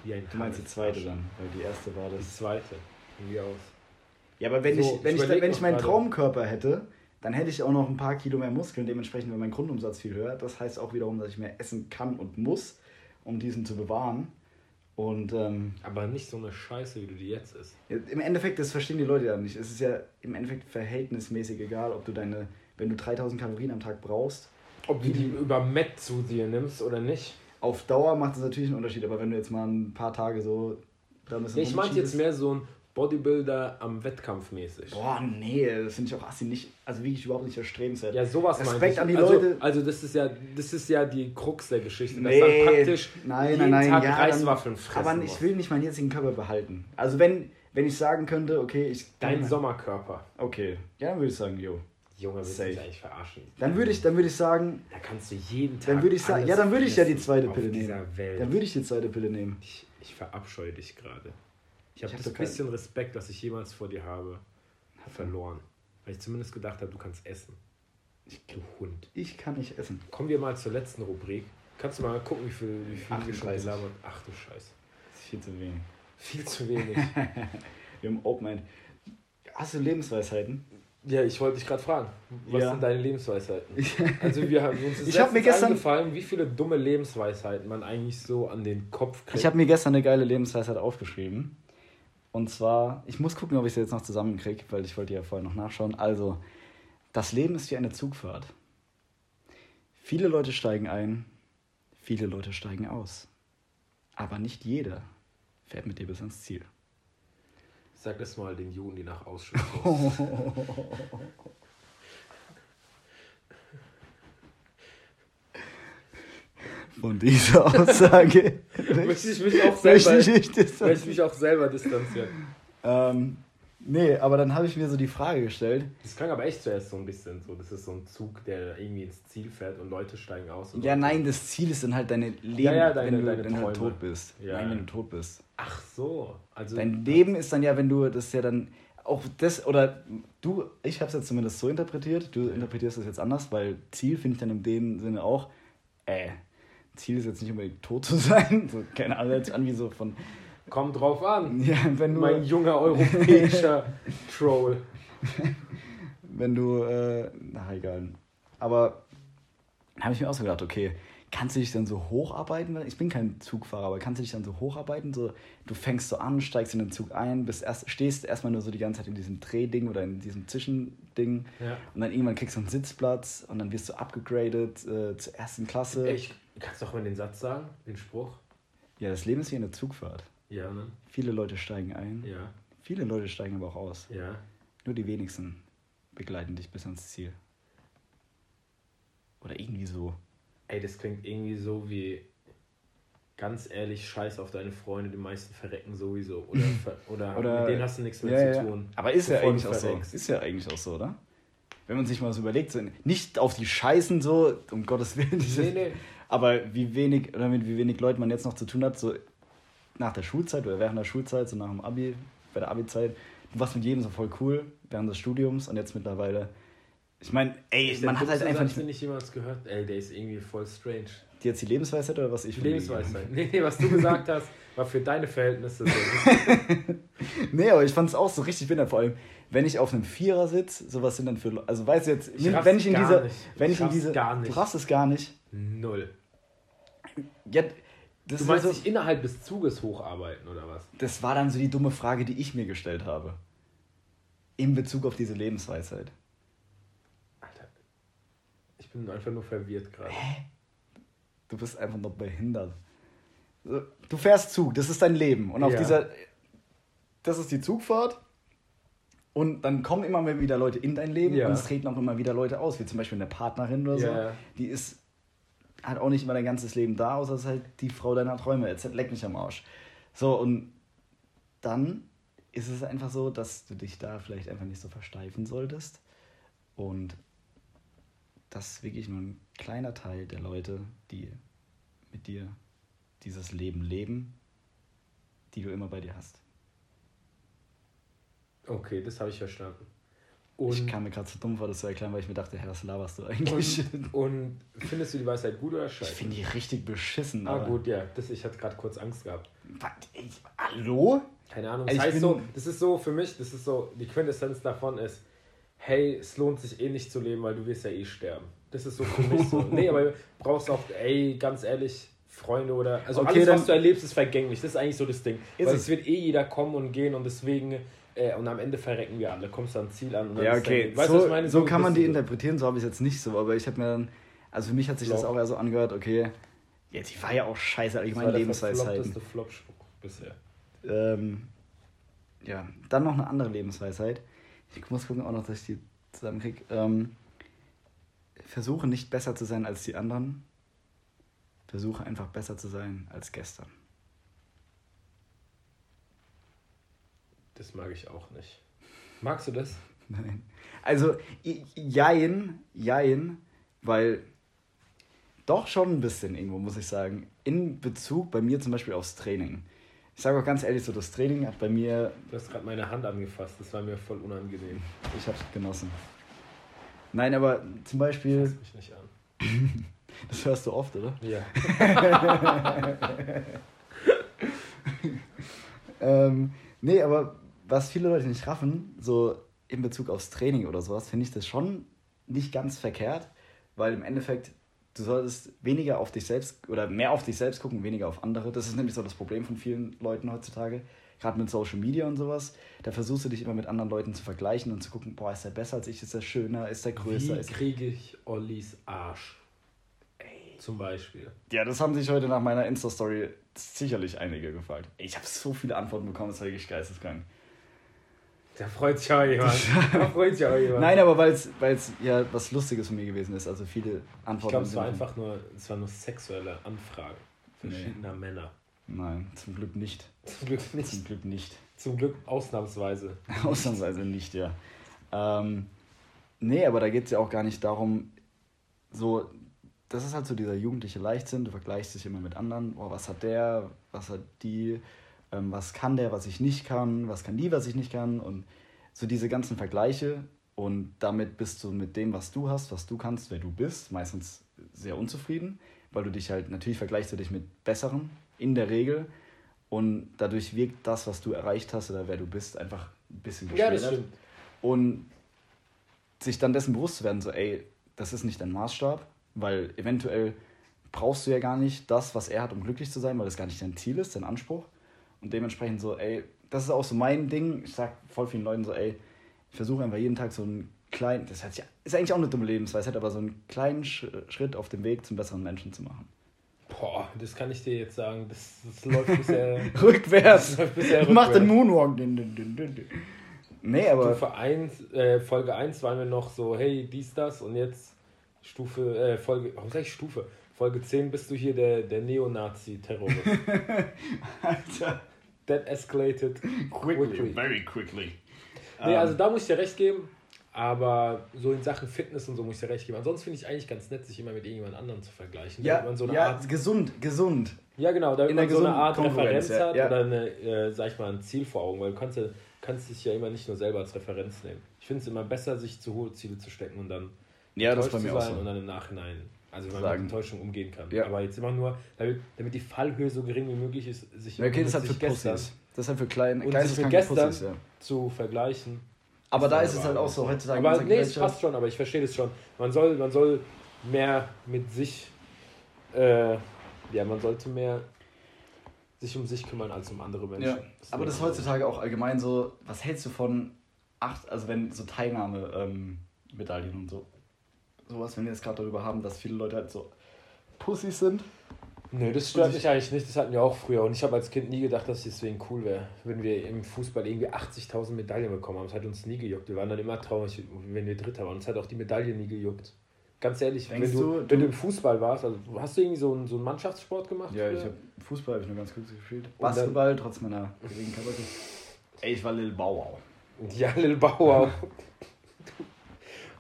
Wie ein
Du meinst die zweite dann, weil die erste war
Die
das.
zweite. Wie aus?
Ja, aber wenn
So,
ich, wenn
ich
wenn ich meinen
gerade.
Traumkörper hätte, dann hätte ich auch noch ein paar Kilo mehr Muskeln, dementsprechend wäre mein Grundumsatz viel höher. Das heißt auch wiederum, dass ich mehr essen kann und muss, um diesen zu bewahren. Und ähm,
Aber nicht so eine Scheiße, wie du die jetzt isst.
Ja, Im Endeffekt, das verstehen die Leute ja nicht. Es ist ja im Endeffekt verhältnismäßig egal, ob du deine, wenn du 3000 Kalorien am Tag brauchst.
Ob du die über Met zu dir nimmst oder nicht.
Auf Dauer macht es natürlich einen Unterschied, aber wenn du jetzt mal ein paar Tage so da ein bisschen
ich meinte jetzt mehr so ein Bodybuilder am Wettkampf mäßig.
Boah, nee, das finde ich auch assi nicht, also wirklich überhaupt nicht erstrebenswert.
Ja, sowas
Respekt
ich.
an die
also,
Leute.
Also das ist ja, das ist ja die Krux der Geschichte, dass
Nee,
dann praktisch
nein,
jeden
nein, nein,
Tag
ja,
Reiswaffeln fressen
Aber ich
musst.
will nicht meinen jetzigen Körper behalten. Also wenn, wenn ich sagen könnte, okay, ich...
Dein Sommerkörper.
Okay, ja, dann würde ich sagen, jo.
Junge, willst du mich eigentlich verarschen?
Dann würde ich, dann würde ich sagen,
Da kannst du jeden Tag.
dann würde ich sagen, ja, dann würde ich ja die zweite Pille nehmen.
Welt.
Dann würde ich die zweite Pille nehmen.
Ich, ich verabscheue dich gerade. Ich habe
hab
das
kein-
bisschen Respekt, was ich jemals vor dir habe, verloren. Weil ich zumindest gedacht habe, du kannst essen. Du Hund.
Ich kann nicht essen.
Kommen wir mal zur letzten Rubrik. Kannst du mal gucken, wie viel, wie viel wir schon
38.
gelabert Ach du Scheiße.
Das ist viel zu wenig.
Viel zu wenig.
Wir haben Open Mind. Hast du Lebensweisheiten?
Ja, ich wollte dich gerade fragen. Was
Ja.
sind deine Lebensweisheiten? Also wir haben uns ist
Ich hab mir gestern-
eingefallen, wie viele dumme Lebensweisheiten man eigentlich so an den Kopf kriegt.
Ich habe mir gestern eine geile Lebensweisheit aufgeschrieben. Und zwar, ich muss gucken, ob ich sie jetzt noch zusammenkriege, weil ich wollte ja vorher noch nachschauen. Also, das Leben ist wie eine Zugfahrt. Viele Leute steigen ein, viele Leute steigen aus. Aber nicht jeder fährt mit dir bis ans Ziel.
Sag das mal den Juden, die nach Ausschuss.
Von dieser Aussage
möchte ich mich auch
möchte
selber,
ich nicht
möchte ich
distanzieren.
mich auch selber distanzieren.
ähm, Nee, aber dann habe ich mir so die Frage gestellt.
Das klang aber echt zuerst so ein bisschen so. Das ist so ein Zug, der irgendwie ins Ziel fährt und Leute steigen aus.
ja, nein, das Ziel ist dann halt deine Leben,
ja, ja, deine,
wenn du
deine
dann halt
Träume.
tot bist.
Ja.
Nein, wenn du tot bist.
Ach so. Also,
Dein Leben ist dann ja, wenn du das ja dann auch das oder du, ich habe es jetzt zumindest so interpretiert. Du interpretierst das jetzt anders, weil Ziel finde ich dann in dem Sinne auch. Äh, Ziel ist jetzt nicht unbedingt tot zu sein. So, keine Ahnung, sich an wie so von.
Kommt drauf an.
Ja, wenn du.
Mein junger europäischer Troll.
wenn du, äh, na egal. Aber habe ich mir auch so gedacht, okay, kannst du dich dann so hocharbeiten? Ich bin kein Zugfahrer, aber kannst du dich dann so hocharbeiten? So, du fängst so an, steigst in den Zug ein, bist erst, stehst erstmal nur so die ganze Zeit in diesem Drehding oder in diesem Zwischending
Ja.
und dann irgendwann kriegst du einen Sitzplatz und dann wirst du abgegradet äh, zur ersten Klasse.
Ich, kannst du auch mal den Satz sagen? Den Spruch?
Ja, das Leben ist wie eine Zugfahrt.
Ja, ne?
Viele Leute steigen ein,
Ja,
viele Leute steigen aber auch aus.
ja.
Nur die wenigsten begleiten dich bis ans Ziel. Oder irgendwie so.
Ey, das klingt irgendwie so wie ganz ehrlich Scheiß auf deine Freunde, die meisten verrecken sowieso. Oder, oder,
Oder,
mit denen hast du nichts mehr
Ja,
zu
ja.
tun.
Aber ist ja eigentlich auch so. Ist ja eigentlich auch so, oder? Wenn man sich mal so überlegt, so nicht auf die Scheißen so, um Gottes Willen.
Nee, nee.
Aber wie wenig, oder mit wie wenig Leuten man jetzt noch zu tun hat, so nach der Schulzeit oder während der Schulzeit, so nach dem Abi, bei der Abi-Zeit, du warst mit jedem so voll cool während des Studiums und jetzt mittlerweile, ich meine, ey,
Ist
man hat halt einfach nicht,
den nicht jemals gehört. Ey, der ist irgendwie voll strange.
die jetzt die Lebensweisheit oder was ich
Die Lebensweisheit. Nee, nee, was du gesagt hast, war für deine Verhältnisse so.
Nee, aber ich fand es auch so richtig bitter, vor allem, wenn ich auf einem Vierer sitze, sowas sind dann für, also weißt du jetzt,
Ich
wenn ich in dieser,
nicht.
wenn
Ich
ich in diese,
gar nicht.
du raffst es gar nicht.
Null.
Ja, das,
Du meinst
so,
dich innerhalb des Zuges hocharbeiten, oder was?
das war dann so die dumme Frage, die ich mir gestellt habe. In Bezug auf diese Lebensweisheit.
Alter. Ich bin einfach nur verwirrt gerade.
Du bist einfach noch behindert. Du fährst Zug, das ist dein Leben. Und auf
Ja.
dieser, das ist die Zugfahrt. Und dann kommen immer wieder Leute in dein Leben
Ja.
und es treten auch immer wieder Leute aus, wie zum Beispiel eine Partnerin oder so.
Ja.
Die ist hat auch nicht immer dein ganzes Leben da, außer es ist halt die Frau deiner Träume. Jetzt leck mich am Arsch. So, und dann ist es einfach so, dass du dich da vielleicht einfach nicht so versteifen solltest. Und das ist wirklich nur ein kleiner Teil der Leute, die mit dir dieses Leben leben, die du immer bei dir hast.
Okay, das habe ich verstanden. Und,
ich kam mir gerade so dumm vor, das zu erklären, weil ich mir dachte, Herr, was laberst du eigentlich?
und, und findest du die Weisheit gut oder
ich
scheiße?
finde die richtig beschissen.
Ah gut, ja. Das, ich hatte gerade kurz Angst gehabt.
Was? Ich, hallo?
Keine Ahnung.
Also
Das
ich
heißt so, das ist so für mich, das ist so, die Quintessenz davon ist, hey, es lohnt sich eh nicht zu leben, weil du wirst ja eh sterben. Das ist so für mich so. Nee, aber du brauchst auch, ey, ganz ehrlich, Freunde oder. Also
Okay,
alles, was du erlebst, ist vergänglich. Das ist eigentlich so das Ding. Weil
es
wird eh jeder kommen und gehen und deswegen. Äh, und am Ende verrecken wir alle. Kommst du ans Ziel an. Und dann
Ja,
ist
okay.
Dann, weißt
so,
du, was ich meine?
so kann man die interpretieren, so habe ich es jetzt nicht so, aber ich habe mir dann, also für mich hat sich das
Flop.
auch eher so angehört, okay, ja, die war ja auch scheiße,
Das
allgemein
war der
Lebensweisheiten.
verfloppteste Flop-Spruch bisher.
Ähm, ja, dann noch eine andere Lebensweisheit. Ich muss gucken auch noch, dass ich die zusammenkriege. Ähm, versuche nicht besser zu sein als die anderen. Versuche einfach besser zu sein als gestern.
Das mag ich auch nicht. Magst du das?
Nein. Also, jein, jein, weil doch schon ein bisschen irgendwo, muss ich sagen. In Bezug bei mir zum Beispiel aufs Training. Ich sage auch ganz ehrlich, so das Training hat bei mir,
Du hast gerade meine Hand angefasst. Das war mir voll unangenehm.
ich habe es genossen. Nein, aber zum Beispiel,
Fass mich nicht an.
das hörst du oft, oder?
Ja.
Ähm, nee, aber was viele Leute nicht raffen, so in Bezug aufs Training oder sowas, finde ich das schon nicht ganz verkehrt, weil im Endeffekt du solltest weniger auf dich selbst oder mehr auf dich selbst gucken, weniger auf andere. Das ist nämlich so das Problem von vielen Leuten heutzutage, gerade mit Social Media und sowas. Da versuchst du dich immer mit anderen Leuten zu vergleichen und zu gucken, boah, ist der besser als ich, ist der schöner, ist der größer.
Wie
Ist
kriege ich Ollis Arsch? Zum Beispiel.
ja, das haben sich heute nach meiner Insta-Story sicherlich einige gefragt. Ich habe so viele Antworten bekommen, das war wirklich geisteskrank.
Da freut sich auch jemand. Da freut sich auch jemand.
Nein, aber weil es ja was Lustiges von mir gewesen ist. Also viele
ich
Antworten.
glaube, es war einfach nur, es waren nur sexuelle Anfragen verschiedener Männer.
Nein, zum Glück nicht.
Zum Glück
Zum
nicht.
Glück nicht.
Zum Glück ausnahmsweise.
Ausnahmsweise nicht, ja. Ähm, nee, aber da geht es ja auch gar nicht darum, so, das ist halt so dieser jugendliche Leichtsinn, du vergleichst dich immer mit anderen, oh, was hat der, was hat die, ähm, was kann der, was ich nicht kann, was kann die, was ich nicht kann? Und so diese ganzen Vergleiche. Und damit bist du mit dem, was du hast, was du kannst, wer du bist, meistens sehr unzufrieden, weil du dich halt, natürlich vergleichst du dich mit Besseren in der Regel. Und dadurch wirkt das, was du erreicht hast oder wer du bist, einfach ein bisschen
Ja, das stimmt.
Und sich dann dessen bewusst zu werden, so, ey, das ist nicht dein Maßstab, weil eventuell brauchst du ja gar nicht das, was er hat, um glücklich zu sein, weil das gar nicht dein Ziel ist, dein Anspruch. Und dementsprechend so, ey, das ist auch so mein Ding. Ich sag voll vielen Leuten so, ey, ich versuche einfach jeden Tag so einen kleinen, das sich- ist eigentlich auch eine dumme Lebensweisheit, aber so einen kleinen Sch Schritt auf dem Weg zum besseren Menschen zu machen.
Boah, das kann ich dir jetzt sagen. Das, das läuft bisher.
Rückwärts!
Das läuft bisher
Mach den
rückwärts.
Moonwalk! Nee, aber
Stufe 1, äh, Folge 1 waren wir noch so, hey, dies, das und jetzt Stufe, äh, Folge, warum sag ich Stufe? Folge 10 bist du hier der, der Neonazi-Terrorist.
Alter,
That escalated quickly.
very quickly.
Nee,
Ähm,
also da muss ich dir recht geben, aber so in Sachen Fitness und so muss ich dir recht geben. Ansonsten finde ich eigentlich ganz nett, sich immer mit irgendjemand anderem zu vergleichen.
ja,
man so eine
ja
Art,
gesund, gesund.
ja, genau,
in
man so eine Art Referenz
ja,
hat
ja.
oder eine, äh, sag ich mal, ein Ziel vor Augen, weil du kannst, kannst dich ja immer nicht nur selber als Referenz nehmen. Ich finde es immer besser, sich zu hohe Ziele zu stecken und dann
Ja, das bei mir
zu
auch so.
und dann im Nachhinein, also wenn man
Sagen.
mit Enttäuschung umgehen kann.
Ja.
Aber jetzt immer nur, damit, damit die Fallhöhe so gering wie möglich ist, sich
Ja, okay, das ist halt für
gestern
Pussys. Das ist halt für kleine,
Und sich mit gestern-
Pussys, ja.
zu vergleichen.
Aber da ist es halt auch so, heutzutage
Aber nee, es passt schon, aber ich verstehe das schon. Man soll, man soll mehr mit sich, äh, ja, man sollte mehr sich um sich kümmern als um andere Menschen.
Ja, aber das ist heutzutage auch allgemein so, was hältst du von acht, also wenn so Teilnahme-Medaillen und so, sowas, wenn wir jetzt gerade darüber haben, dass viele Leute halt so Pussys sind.
Nö, das stört mich eigentlich nicht, das hatten wir auch früher. Und ich habe als Kind nie gedacht, dass es deswegen cool wäre, wenn wir im Fußball irgendwie 80.000 Medaillen bekommen haben. Es hat uns nie gejuckt. Wir waren dann immer traurig, wenn wir Dritter waren. Uns hat auch die Medaille nie gejuckt. Ganz ehrlich,
Denkst
wenn du,
du,
wenn
du-
im Fußball warst, also hast du irgendwie so einen, so einen Mannschaftssport gemacht?
Ja, ich habe Fußball habe ich nur ganz kurz gespielt.
dann-
Basketball, trotz meiner geringen Körpergröße. Ey, ich war Lil Bauer.
Ja, Lil Bauer.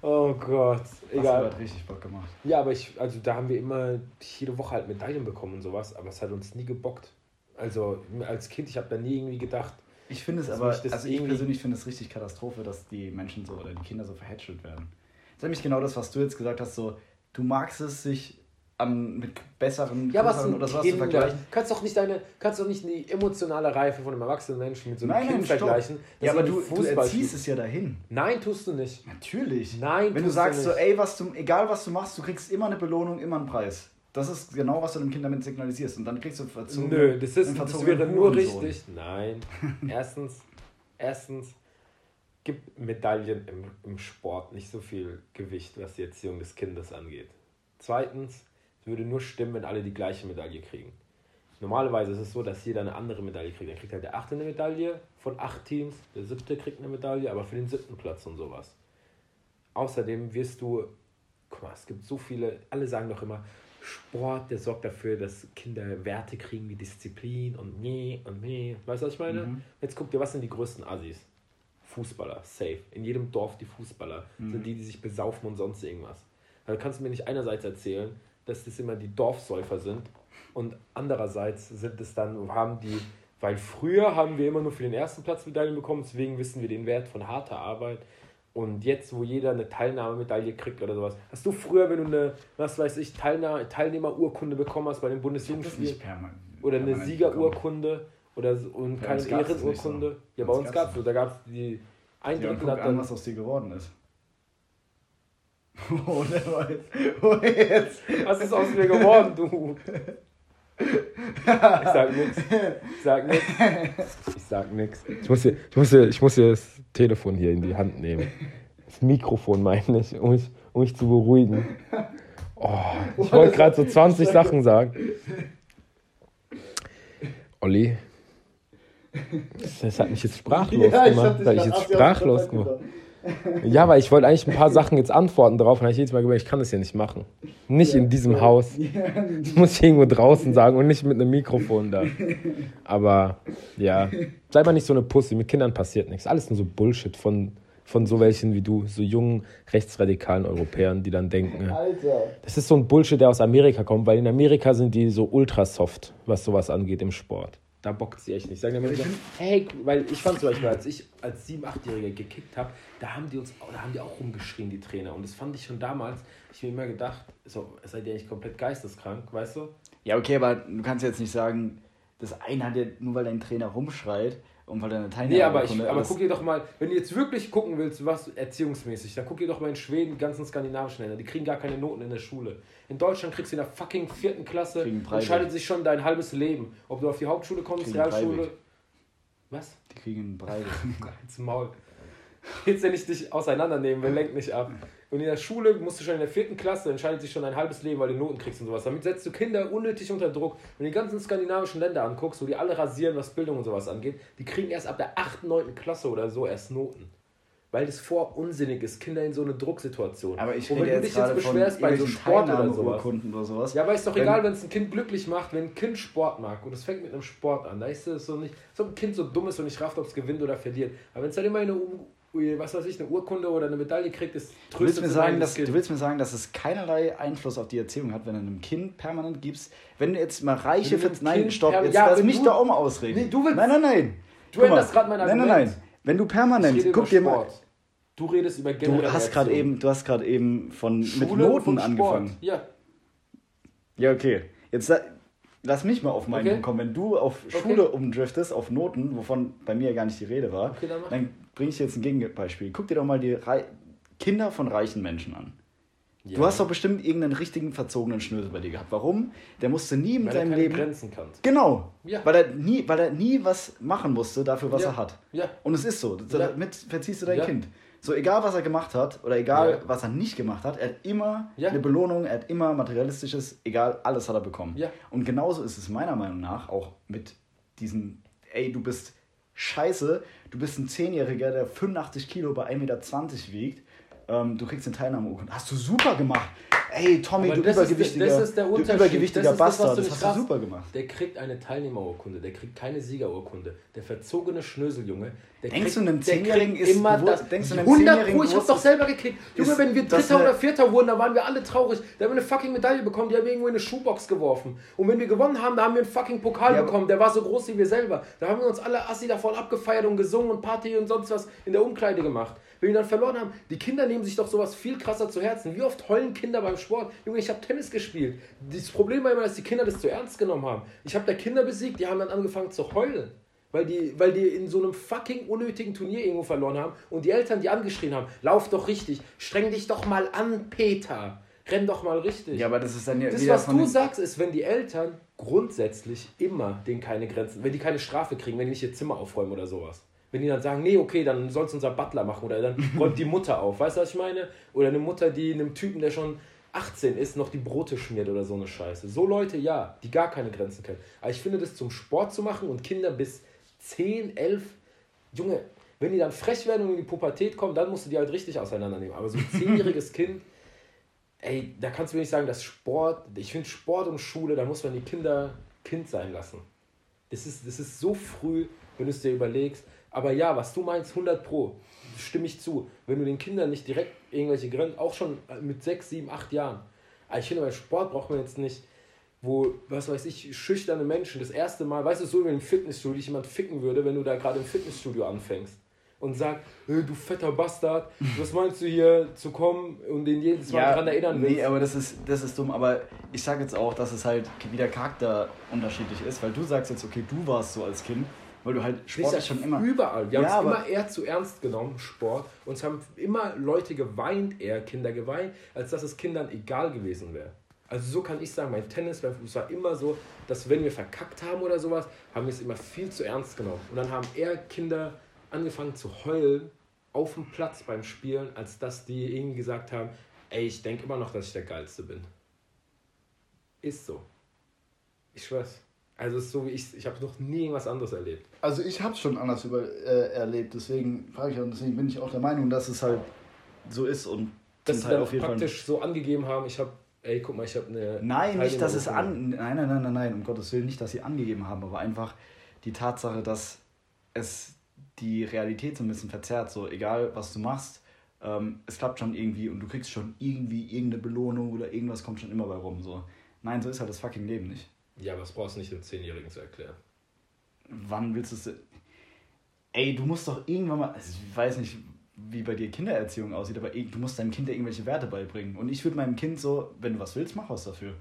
oh Gott. Egal.
hat richtig Bock gemacht.
Ja, aber ich, also da haben wir immer jede Woche halt Medaillen bekommen und sowas, aber es hat uns nie gebockt. Also als Kind, ich habe da nie irgendwie gedacht,
Ich finde es aber,
das
also ich persönlich finde es richtig Katastrophe, dass die Menschen so oder die Kinder so verhätschelt werden. Das ist nämlich genau das, was du jetzt gesagt hast, so, du magst es, sich an, mit besseren
ja, sind
oder sowas zu vergleichen.
Kannst doch nicht deine, kannst doch nicht die emotionale Reife von einem erwachsenen Menschen mit so einem
Nein,
Kind
nein,
vergleichen.
Ja, aber du, du erziehst es ja dahin.
Nein, tust du nicht.
Natürlich.
Nein,
Wenn du sagst so, ey, was du, egal was du machst, du kriegst immer eine Belohnung, immer einen Preis. Das ist genau, was du dem Kind damit signalisierst. Und dann kriegst du verzogen,
Nö, das, ist, das wäre nur richtig. Nein. erstens, erstens gibt Medaillen im, im Sport nicht so viel Gewicht, was die Erziehung des Kindes angeht. Zweitens, es würde nur stimmen, wenn alle die gleiche Medaille kriegen. Normalerweise ist es so, dass jeder eine andere Medaille kriegt. Dann kriegt halt der achte eine Medaille von acht Teams, der siebte kriegt eine Medaille, aber für den siebten Platz und sowas. Außerdem wirst du, guck mal, es gibt so viele, alle sagen doch immer, Sport, der sorgt dafür, dass Kinder Werte kriegen wie Disziplin und nee und nee. Weißt du, was ich meine?
Mhm.
Jetzt guck dir, was sind die größten Assis? Fußballer, safe. In jedem Dorf die Fußballer
Mhm.
sind die, die sich besaufen und sonst irgendwas. Also kannst du mir nicht einerseits erzählen, dass das immer die Dorfsäufer sind und andererseits sind es dann, haben die, weil früher haben wir immer nur für den ersten Platz Medaillen bekommen, deswegen wissen wir den Wert von harter Arbeit. Und jetzt, wo jeder eine Teilnahmemedaille kriegt oder sowas, hast du früher, wenn du eine, was weiß ich, Teilnah Teilnehmerurkunde bekommen hast bei den Bundesjugendspielen oder eine. Siegerurkunde oder so- und keine Ehrenurkunde.
so.
Ja,
Bei uns
gab es so, da gab es die ein
Ja, und
Drittel
guck
hat
an, was aus dir geworden ist. Oh, der war jetzt. Oh, jetzt.
Was ist aus mir geworden, du? Ich sag nix. Ich sag nix. Ich sag nix. Ich muss, hier, ich, muss hier, ich muss hier das Telefon hier in die Hand nehmen. Das Mikrofon meine ich, um mich, um mich zu beruhigen. Oh, ich wollte gerade so 20 Sachen sagen. Olli, das, hat mich jetzt sprachlos
Ja, ich hab
gemacht.
dich
Das hat ich
grad-
jetzt sprachlos gemacht.
gesagt.
Ja, weil ich wollte eigentlich ein paar Sachen jetzt antworten drauf und habe ich jedes Mal gemerkt, ich kann das ja nicht machen. Nicht in diesem Haus. Das muss ich irgendwo draußen sagen und nicht mit einem Mikrofon da. Aber ja, sei mal nicht so eine Pussy. Mit Kindern passiert nichts. Alles nur so Bullshit von, von so welchen wie du, so jungen rechtsradikalen Europäern, die dann denken,
Alter.
das ist so ein Bullshit, der aus Amerika kommt, weil in Amerika sind die so ultra soft, was sowas angeht im Sport. Da bockt sie echt nicht. Sagen die immer hey, weil ich fand zum Beispiel, als ich als 7-, 8-Jähriger gekickt habe, da haben die uns, da haben die auch rumgeschrien, die Trainer. Und das fand ich schon damals, ich mir immer gedacht, so, seid ihr eigentlich komplett geisteskrank, weißt du?
Ja, okay, aber du kannst jetzt nicht sagen, das eine hat ja nur, weil dein Trainer rumschreit und weil deine Teilnehmer.
Nee, aber, ich, aber guck dir doch mal, wenn du jetzt wirklich gucken willst, was erziehungsmäßig, dann guck dir doch mal in Schweden, die ganzen skandinavischen Länder, die kriegen gar keine Noten in der Schule. In Deutschland kriegst du in der fucking vierten Klasse, entscheidet sich schon dein halbes Leben. Ob du auf die Hauptschule kommst, Realschule. Was?
Die kriegen einen Brei.
Ins Maul. Jetzt wenn ich dich auseinandernehmen, will, lenk nicht ab. Und in der Schule musst du schon in der vierten Klasse, entscheidet sich schon dein halbes Leben, weil du Noten kriegst und sowas. Damit setzt du Kinder unnötig unter Druck. Wenn du die ganzen skandinavischen Länder anguckst, wo die alle rasieren, was Bildung und sowas angeht, die kriegen erst ab der 8., 9. Klasse oder so erst Noten. Weil das vor unsinnig ist, Kinder in so eine Drucksituation.
Aber ich rede jetzt
dich jetzt beschwerst bei so Sport oder sowas.
Oder sowas.
Ja, aber ist doch
Wenn-
egal, wenn es ein Kind glücklich macht, wenn ein Kind Sport mag und es fängt mit einem Sport an, da ist es so nicht, so ein Kind so dumm ist und nicht rafft, ob es gewinnt oder verliert. Aber wenn es dann immer eine, was weiß ich, eine Urkunde oder eine Medaille kriegt, ist
Du willst,
tröstet
mir sagen, dass,
das Kind.
du willst mir sagen, dass es keinerlei Einfluss auf die Erziehung hat, wenn du einem Kind permanent gibst. Wenn du jetzt mal Reiche für. Nein,
Kind
stopp, jetzt
Ja,
lass mich
du-
da um ausreden.
Nee, du willst-
Nein, nein, nein.
Du änderst gerade mein
Nein, nein,
Argument.
nein. Wenn du permanent. Guck dir mal.
Du redest über generelle
Du hast gerade eben, du hast gerade eben von
Schule
mit Noten angefangen.
Ja,
Ja, okay. Jetzt lass mich mal auf meinen
Okay.
Kommen. Wenn du auf
Okay.
Schule umdriftest, auf Noten, wovon bei mir gar nicht die Rede war,
Okay, dann
dann bringe ich dir jetzt ein Gegenbeispiel. Guck dir doch mal die Rei Kinder von reichen Menschen an.
ja.
Du hast doch bestimmt irgendeinen richtigen verzogenen Schnösel bei dir gehabt. Warum? Der musste nie in
weil er
seinem
keine
Leben.
Grenzen kannst.
Genau.
Ja.
Weil, er nie, weil er nie was machen musste dafür, was
Ja.
er hat.
Ja.
Und es ist so. Damit verziehst du dein. Kind. So, egal was er gemacht hat oder egal was er nicht gemacht hat, er hat immer eine Belohnung, er hat immer materialistisches, egal, alles hat er bekommen.
Ja.
Und genauso ist es meiner Meinung nach auch mit diesen, ey, du bist scheiße, du bist ein Zehnjähriger, der 85 Kilo bei 1,20 Meter wiegt, ähm, du kriegst eine Teilnahmeurkunde. Hast du super gemacht. Ey, Tommy,
Aber
du
das ist
übergewichtiger,
das ist der
du
Unterschied.
übergewichtiger
Das
Bastard,
du
das, hast du super gemacht.
Der kriegt eine Teilnehmerurkunde, der kriegt keine Siegerurkunde. Der verzogene Schnöseljunge, der
Denkst
kriegt,
du, einem Zehnjährigen ist
immer das.
denkst du, einem
100
Zehnjährigen
Pro, ich hab
bewusst
doch selber gekickt. Junge, wenn wir Dritter oder Vierter wurden, da waren wir alle traurig. Da haben wir eine fucking Medaille bekommen, die haben wir irgendwo in eine Schuhbox geworfen. Und wenn wir gewonnen haben, da haben wir einen fucking Pokal
Ja,
bekommen, der war so groß wie wir selber. Da haben wir uns alle Assi davon abgefeiert und gesungen und Party und sonst was in der Umkleide gemacht. Wenn wir dann verloren haben, die Kinder nehmen sich doch sowas viel krasser zu Herzen. Wie oft heulen Kinder beim Sport? Junge, ich habe Tennis gespielt. Das Problem war immer, dass die Kinder das zu ernst genommen haben. Ich habe da Kinder besiegt, die haben dann angefangen zu heulen. Weil die, weil die in so einem fucking unnötigen Turnier irgendwo verloren haben und die Eltern die angeschrien haben, lauf doch richtig, streng dich doch mal an, Peter. Renn doch mal richtig.
Ja, aber das ist dann ja
Das, was du sagst, ist, wenn die Eltern grundsätzlich immer denen keine Grenzen, wenn die keine Strafe kriegen, wenn die nicht ihr Zimmer aufräumen oder sowas. Wenn die dann sagen, nee, okay, dann soll es unser Butler machen oder dann räumt die Mutter auf. Weißt du, was ich meine? Oder eine Mutter, die einem Typen, der schon 18 ist, noch die Brote schmiert oder so eine Scheiße. So Leute, ja, die gar keine Grenzen kennen. Aber ich finde, das zum Sport zu machen und Kinder bis 10, 11, Junge, wenn die dann frech werden und in die Pubertät kommen, dann musst du die halt richtig auseinandernehmen. Aber so ein zehnjähriges Kind, ey, da kannst du mir nicht sagen, dass Sport, ich finde Sport und Schule, da muss man die Kinder Kind sein lassen. Das ist, das ist so früh, wenn du es dir überlegst. Aber ja, was du meinst, 100 Pro, stimme ich zu. Wenn du den Kindern nicht direkt irgendwelche Grenzen, auch schon mit 6, 7, 8 Jahren. Aber ich finde, bei Sport braucht man jetzt nicht, wo, was weiß ich, schüchterne Menschen das erste Mal, weißt du, so wie im Fitnessstudio dich jemand ficken würde, wenn du da gerade im Fitnessstudio anfängst und sagt, hey, du fetter Bastard, was meinst du hier zu kommen und den jedes Mal daran erinnern willst?
Nee, aber das ist, das ist dumm. Aber ich sage jetzt auch, dass es halt wieder Charakter unterschiedlich ist, weil du sagst jetzt, okay, du warst so als Kind, weil du halt Sport
ist
schon immer.
überall. Wir
Ja,
haben es immer eher zu ernst genommen, Sport. Und es haben immer Leute geweint, eher Kinder geweint, als dass es Kindern egal gewesen wäre. Also so kann ich sagen, mein Tennis, beim Fußball war immer so, dass wenn wir verkackt haben oder sowas, haben wir es immer viel zu ernst genommen. Und dann haben eher Kinder angefangen zu heulen auf dem Platz beim Spielen, als dass die irgendwie gesagt haben, ey, ich denke immer noch, dass ich der Geilste bin. Ist so. Ich schwör's. Also ist so wie ich, ich habe noch nie irgendwas anderes erlebt.
Also ich habe es schon anders über, äh, erlebt, deswegen frage ich und deswegen bin ich auch der Meinung, dass es halt so ist und
sie
Teil
dann
auf jeden Fall.
praktisch so angegeben haben, ich habe, ey, guck mal, ich habe eine.
Nein, nicht, dass es an. Nein, nein, nein, nein, nein, um Gottes Willen nicht, dass sie angegeben haben, aber einfach die Tatsache, dass es die Realität so ein bisschen verzerrt. So, egal was du machst, ähm, es klappt schon irgendwie und du kriegst schon irgendwie irgendeine Belohnung oder irgendwas kommt schon immer bei rum. So. Nein, so ist halt das fucking Leben nicht.
Ja, aber das brauchst du nicht dem Zehnjährigen zu erklären.
Wann willst du es. Ey, du musst doch irgendwann mal. Also ich weiß nicht, wie bei dir Kindererziehung aussieht, aber du musst deinem Kind ja irgendwelche Werte beibringen. Und ich würde meinem Kind so, wenn du was willst, mach was dafür.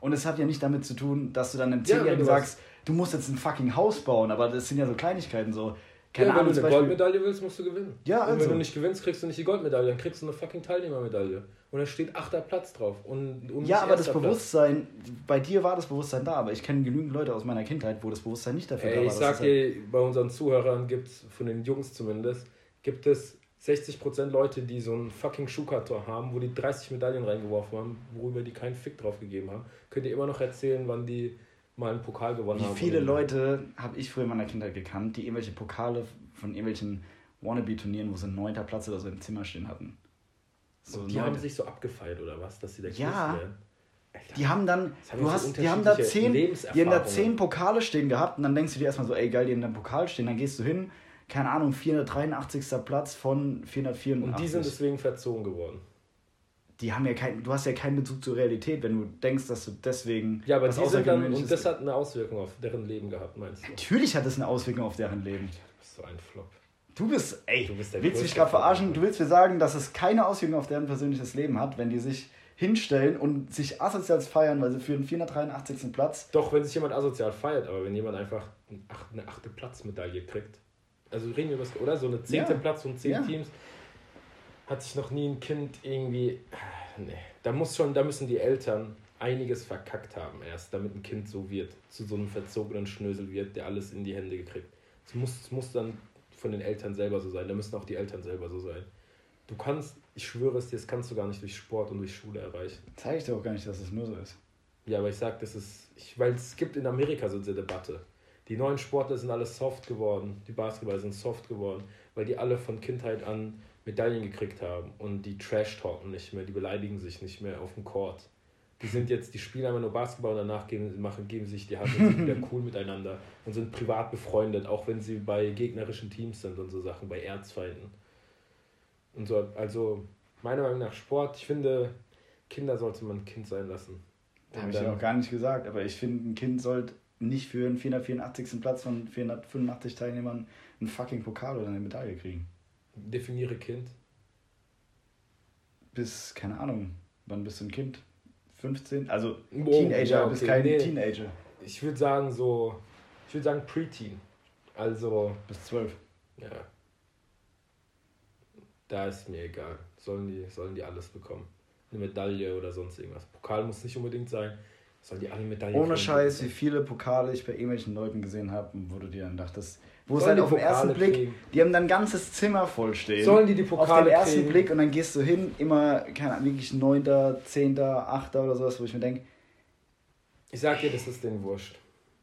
Und es hat ja nicht damit zu tun, dass du dann einem
Ja, wenn
Zehnjährigen
was-
sagst, du musst jetzt ein fucking Haus bauen, aber das sind ja so Kleinigkeiten so. Keine
ja,
Ahnung,
wenn du eine. Goldmedaille willst, musst du gewinnen.
Ja,
Und
also.
wenn du nicht gewinnst, kriegst du nicht die Goldmedaille, dann kriegst du eine fucking Teilnehmermedaille. Und da steht achter Platz drauf. Und, und
Ja, aber das
erster Platz.
Bewusstsein, bei dir war das Bewusstsein da, aber ich kenne genügend Leute aus meiner Kindheit, wo das Bewusstsein nicht dafür da
Ey,
war.
ich sag
es halt-
dir, bei unseren Zuhörern gibt es, von den Jungs zumindest, gibt es 60% Leute, die so einen fucking Schuhkarton haben, wo die 30 Medaillen reingeworfen haben, worüber die keinen Fick drauf gegeben haben. Könnt ihr immer noch erzählen, wann die mal einen Pokal gewonnen haben?
Wie viele
Und-
Leute habe ich früher in meiner Kindheit gekannt, die irgendwelche Pokale von irgendwelchen Wannabe-Turnieren, wo sie neunter Platz oder so im Zimmer stehen hatten. So
Die haben
neunter-
sich so abgefeilt oder was, dass sie der
Ja.
Alter.
Die haben dann,
haben
du hast,
so
die haben da zehn, die haben da zehn Pokale stehen gehabt und dann denkst du dir erstmal so, ey geil, die haben da einen Pokal stehen, dann gehst du hin, keine Ahnung, 483. Platz von 484.
Und die sind deswegen verzogen geworden.
Die haben ja kein, du hast ja keinen Bezug zur Realität, wenn du denkst, dass du deswegen
Ja, aber
was
die sind dann, und das hat eine Auswirkung auf deren Leben gehabt, meinst du?
Natürlich hat das eine Auswirkung auf deren Leben.
Du bist so ein Flop.
Du bist, ey,
Du bist der
willst du mich gerade verarschen? Du willst mir sagen, dass es keine Auswirkung auf deren persönliches Leben hat, wenn die sich hinstellen und sich asozial feiern, weil sie für den 483. Platz.
Doch, wenn sich jemand asozial feiert, aber wenn jemand einfach eine achte Platzmedaille kriegt. Also reden wir über das, oder? So eine zehnte
Ja.
Platz von zehn
Ja.
Teams. Hat sich noch nie ein Kind irgendwie. Nee. Da muss schon, da müssen die Eltern einiges verkackt haben erst, damit ein Kind so wird, zu so einem verzogenen Schnösel wird, der alles in die Hände gekriegt. Es muss, muss dann von den Eltern selber so sein, da müssen auch die Eltern selber so sein. Du kannst, ich schwöre es dir, das kannst du gar nicht durch Sport und durch Schule erreichen.
Zeige ich dir auch gar nicht, dass es nur so ist.
Ja, aber ich sag, das ist, ich, weil es gibt in Amerika so diese Debatte. Die neuen Sportler sind alle soft geworden, die Basketballer sind soft geworden, weil die alle von Kindheit an Medaillen gekriegt haben und die trash talken nicht mehr, die beleidigen sich nicht mehr auf dem Court. Die sind jetzt, die spielen einfach nur Basketball und danach geben, machen, geben sich die Hand und sind wieder cool miteinander und sind privat befreundet, auch wenn sie bei gegnerischen Teams sind und so Sachen, bei Erzfeinden. Und so, also meiner Meinung nach Sport, ich finde, Kinder sollte man Kind sein lassen.
Habe
Und
ich ja auch gar nicht gesagt, aber ich finde, ein Kind sollte nicht für den 484. Platz von 485 Teilnehmern einen fucking Pokal oder eine Medaille kriegen.
Definiere Kind.
Bis, keine Ahnung, wann bist du ein Kind? 15? Also
Oh,
Teenager,
ja,
du bist
okay,
kein
nee.
Teenager.
Ich würde sagen so, ich würde sagen Preteen. Also,
Bis 12.
ja. Da ist mir egal. Sollen die, sollen die alles bekommen. Eine Medaille oder sonst irgendwas. Pokal muss nicht unbedingt sein. Sollen die alle Medaillen
Ohne? Scheiß, wie viele Pokale ich bei irgendwelchen Leuten gesehen habe, wo du dir dann dachtest, wo es halt auf den ersten Blick,
kriegen?
die haben dann ein ganzes Zimmer voll stehen.
Sollen die die
auf
Pokale
den ersten
kriegen?
Blick und dann gehst du hin, immer, keine Ahnung, wirklich 9., 10., 8. oder sowas, wo ich mir denke,
Ich sag dir, das ist denen wurscht.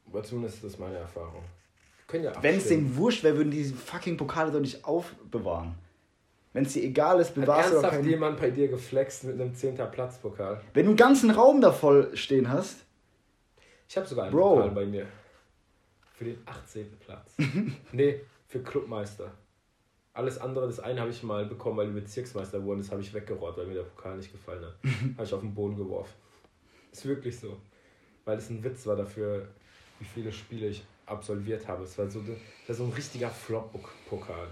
Aber zumindest ist das meine Erfahrung. Können ja
wenn es denen wurscht wäre, würden die fucking Pokale doch nicht aufbewahren. Wenn es dir egal ist, bewahrst du doch keinen.
jemand bei dir geflext mit einem 10. Platzpokal?
Wenn du einen ganzen Raum da voll stehen hast,
Ich habe sogar einen
Bro.
Pokal bei mir. Für den 18. Platz. nee, für Clubmeister. Alles andere, das eine habe ich mal bekommen, weil wir Bezirksmeister wurden, das habe ich weggerollt, weil mir der Pokal nicht gefallen hat. habe ich auf den Boden geworfen. Ist wirklich so. Weil es ein Witz war dafür, wie viele Spiele ich absolviert habe. Es war so, das war so ein richtiger Flop-Pokal.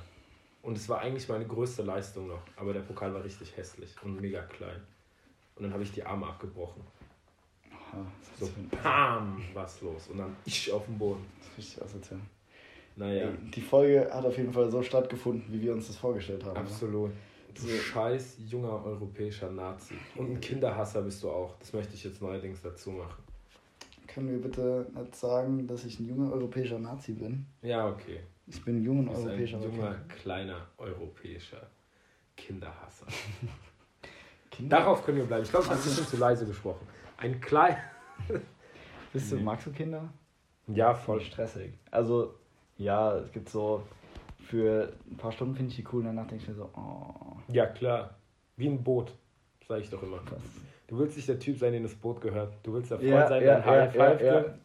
Und es war eigentlich meine größte Leistung noch. Aber der Pokal war richtig hässlich und mega klein. Und dann habe ich die Arme abgebrochen.
Ah,
So, pam, was los. Und dann ich auf dem Boden.
richtig asozial.
Naja,
Die Folge hat auf jeden Fall so stattgefunden, wie wir uns das vorgestellt haben. oder?
absolut. Du
So.
scheiß junger europäischer Nazi. Und ein Kinderhasser bist du auch. Das möchte ich jetzt neuerdings dazu machen.
Können wir bitte nicht sagen, dass ich ein junger europäischer Nazi bin?
Ja, okay.
Ich bin ein junger
bist ein
europäischer
junger,
Nazi.
kleiner europäischer Kinderhasser.
Kinder?
Darauf können wir bleiben. Ich glaube, ich habe ein bisschen zu leise gesprochen. Ein klein.
Bist du, magst du Kinder?
Ja, voll.
Stressig. Also, ja, es gibt so, für ein paar Stunden finde ich die cool und danach denke ich mir so, oh,
Ja, klar. Wie ein Boot, sage ich doch immer.
was.
Du willst nicht der Typ sein, den das Boot gehört. Du willst der Freund
Ja,
sein,
ja,
der ein High
ja,
Five
ja, ja.
gibt,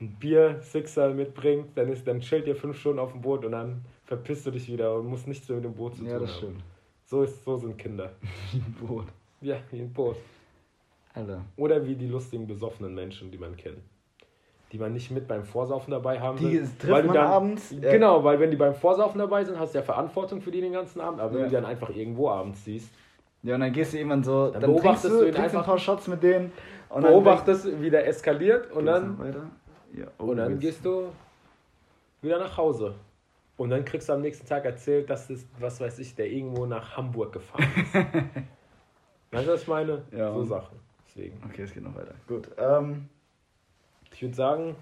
ein Bier, Sixer mitbringt, dann, ist, dann chillt ihr fünf Stunden auf dem Boot und dann verpisst du dich wieder und musst nichts mehr mit dem Boot zu tun
Ja, das
haben.
stimmt.
So, ist, so sind Kinder.
Ein Boot.
Ja, wie ein Boot.
Alter.
Oder wie die lustigen, besoffenen Menschen, die man kennt. Die man nicht mit beim Vorsaufen dabei haben
Die
will.
trifft
weil
man
dann,
abends, äh,
Genau, weil wenn die beim Vorsaufen dabei sind, hast du ja Verantwortung für die den ganzen Abend. Aber wenn
Ja.
du die dann einfach irgendwo abends siehst,
Ja, und dann gehst du irgendwann so,
Dann
dann,
beobachtest
du,
du
trinkst ein
einfach-
paar Shots mit denen. Und
beobachtest, wie der eskaliert und
dann,
dann.
Ja, oh,
und dann gehst du wieder nach Hause. Und dann kriegst du am nächsten Tag erzählt, dass das, was weiß ich, der irgendwo nach Hamburg gefahren ist. weißt du, was ich meine?
Ja.
So Sachen. Deswegen.
Okay, es geht noch weiter. Gut. Ähm,
Ich würde sagen,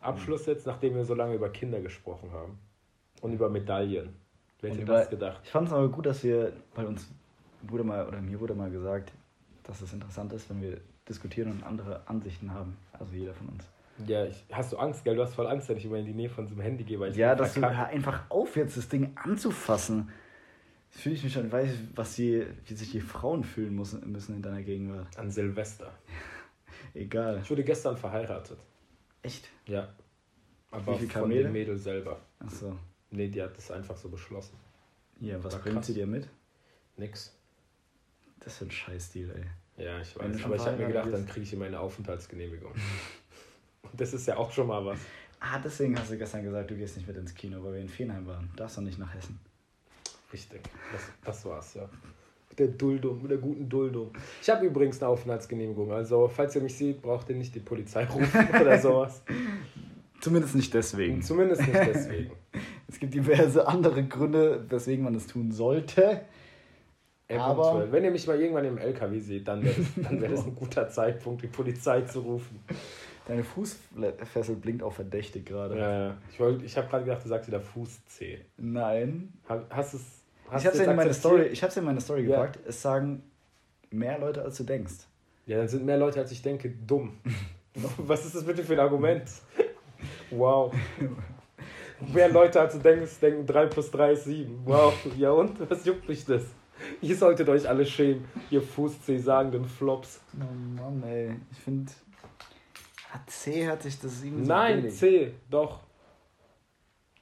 Abschluss jetzt, nachdem wir so lange über Kinder gesprochen haben. Und über Medaillen. Wer hätte
über-
das gedacht?
ich fand es aber gut, dass wir, weil uns wurde mal, oder mir wurde mal gesagt, dass es interessant ist, wenn wir diskutieren und andere Ansichten haben. Also jeder von uns.
Ja, ich, hast du Angst, gell? Du hast voll Angst, dass ich immer in die Nähe von so einem Handy gehe, weil ich
Ja, dass du
verkackt.
hör einfach auf, jetzt das Ding anzufassen. Fühle ich mich schon, weiß, was die, wie sich die Frauen fühlen müssen, müssen in deiner Gegenwart.
An Silvester.
Egal.
Ich wurde gestern verheiratet.
Echt?
Ja. Aber
Wie viel
von dem Mädel selber.
Achso.
Nee, die hat das einfach so beschlossen.
Ja, was
War
bringt
krass.
sie dir mit?
Nix.
Das ist ein Scheißdeal, ey.
Ja, ich
du
weiß. Aber ich habe mir gedacht, dann kriege ich immer eine Aufenthaltsgenehmigung. Und das ist ja auch schon mal was.
Ah, deswegen hast du gestern gesagt, du gehst nicht mit ins Kino, weil wir in Feenheim waren. Darfst doch nicht nach Hessen.
Richtig. Das, das war's, ja. Mit der Duldung, mit der guten Duldung. Ich habe übrigens eine Aufenthaltsgenehmigung. Also, falls ihr mich seht, braucht ihr nicht die Polizei rufen oder sowas.
Zumindest nicht deswegen.
Zumindest nicht deswegen.
Es gibt diverse andere Gründe, weswegen man es tun sollte. Aber-
Eventuell. Wenn ihr mich mal irgendwann im LKW seht, dann wäre das, dann wär das ein guter Zeitpunkt, die Polizei zu rufen.
Deine Fußfessel blinkt auch verdächtig gerade.
Ja, ja. Ich, wollt- ich habe gerade gedacht, du sagst wieder Fuß-C.
Nein.
Hast du es. Hast
ich hab's ja in meine? Story, ich hab's in meine Story
Ja.
gepackt. Es sagen mehr Leute, als du denkst.
Ja, dann sind mehr Leute, als ich denke, dumm. Was ist das bitte für ein Argument? Wow. Mehr Leute, als du denkst, denken 3 plus 3 ist 7. Wow. Ja und? Was juckt mich das? Ihr solltet euch alle schämen, ihr Fuß-C sagenden Flops.
Oh Mann, ey. Ich finde. C hat sich das irgendwie
Nein,
billig.
C, doch.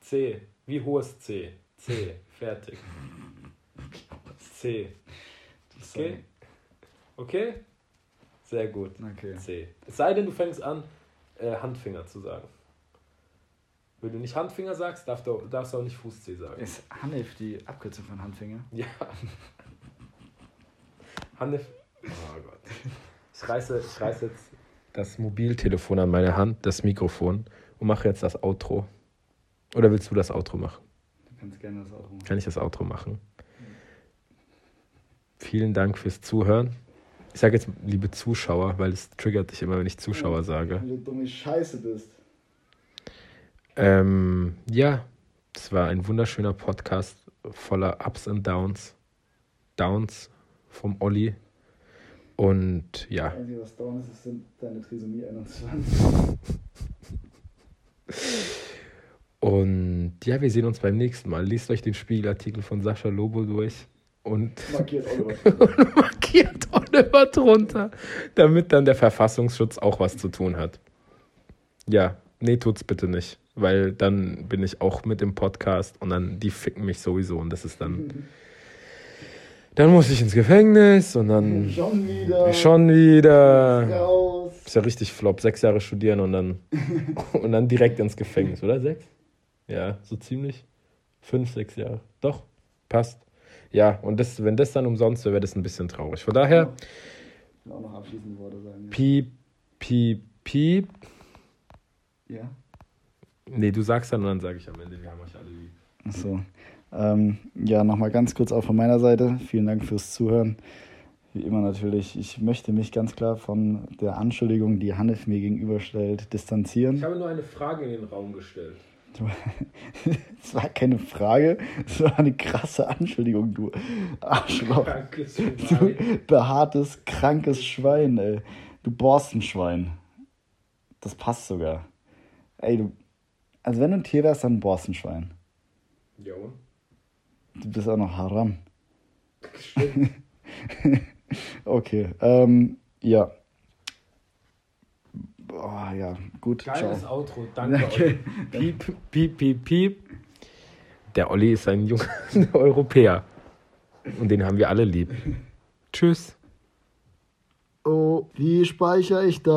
C. Wie hohes C? C. Fertig. C. Okay? Okay? Sehr gut.
Okay.
C. Es sei denn, du fängst an, äh, Handfinger zu sagen. Wenn du nicht Handfinger sagst, darfst du, darfst du auch nicht Fuß-C sagen.
Ist Hanif die Abkürzung von Handfinger?
Ja. Hanif. Oh Gott. Ich reiße, ich reiße jetzt das Mobiltelefon an meine Hand, das Mikrofon, und mache jetzt das Outro. Oder willst du das Outro machen?
Kannst gerne das auch machen.
Kann ich das Outro machen? Vielen Dank fürs Zuhören. Ich sage jetzt liebe Zuschauer, weil es triggert dich immer, wenn ich Zuschauer sage.
Wie du dumme Scheiße bist.
Ähm, ja, es war ein wunderschöner Podcast voller Ups und Downs. Downs vom Olli. Und ja,
Das Einzige, was down ist, ist sind deine Trisomie 21.
und ja, wir sehen uns beim nächsten Mal. Lest euch den Spiegelartikel von Sascha Lobo durch und
Markiert Oliver.
markiert Oliver drunter, damit dann der Verfassungsschutz auch was zu tun hat. Ja, nee, tut's bitte nicht, weil dann bin ich auch mit im Podcast und dann die ficken mich sowieso und das ist dann dann muss ich ins Gefängnis und dann
Schon wieder.
schon wieder
Raus.
ist ja richtig flop, sechs Jahre studieren und dann und dann direkt ins Gefängnis, oder sechs? Ja, so ziemlich fünf, sechs Jahre. Doch, passt. Ja, und das, wenn das dann umsonst wäre, wäre das ein bisschen traurig. Von daher,
Ich will auch noch abschließende Worte sagen.
piep, piep, piep.
Ja.
Nee, du sagst dann und dann sage ich am Ende, wir haben euch alle lieb.
Achso. Ähm, ja, nochmal ganz kurz auch von meiner Seite. Vielen Dank fürs Zuhören. Wie immer natürlich. Ich möchte mich ganz klar von der Anschuldigung, die Hanif mir gegenüberstellt,
Ich
distanzieren.
habe nur eine Frage in den Raum gestellt.
Es war keine Frage, es war eine krasse Anschuldigung, du Arschloch.
Krankes
Du behaartes, krankes Schwein, ey. Du Borstenschwein. Das passt sogar. Ey, du Also wenn du ein Tier wärst, dann ein Borstenschwein.
Ja.
Du bist auch noch haram. Okay, ähm, ja. Boah, ja, gut,
Geiles
ciao.
Outro, danke
Okay.
Olli. Piep, piep, piep, piep. Der Olli ist ein junger Europäer. Und den haben wir alle lieb. Tschüss.
Oh, wie speichere ich das?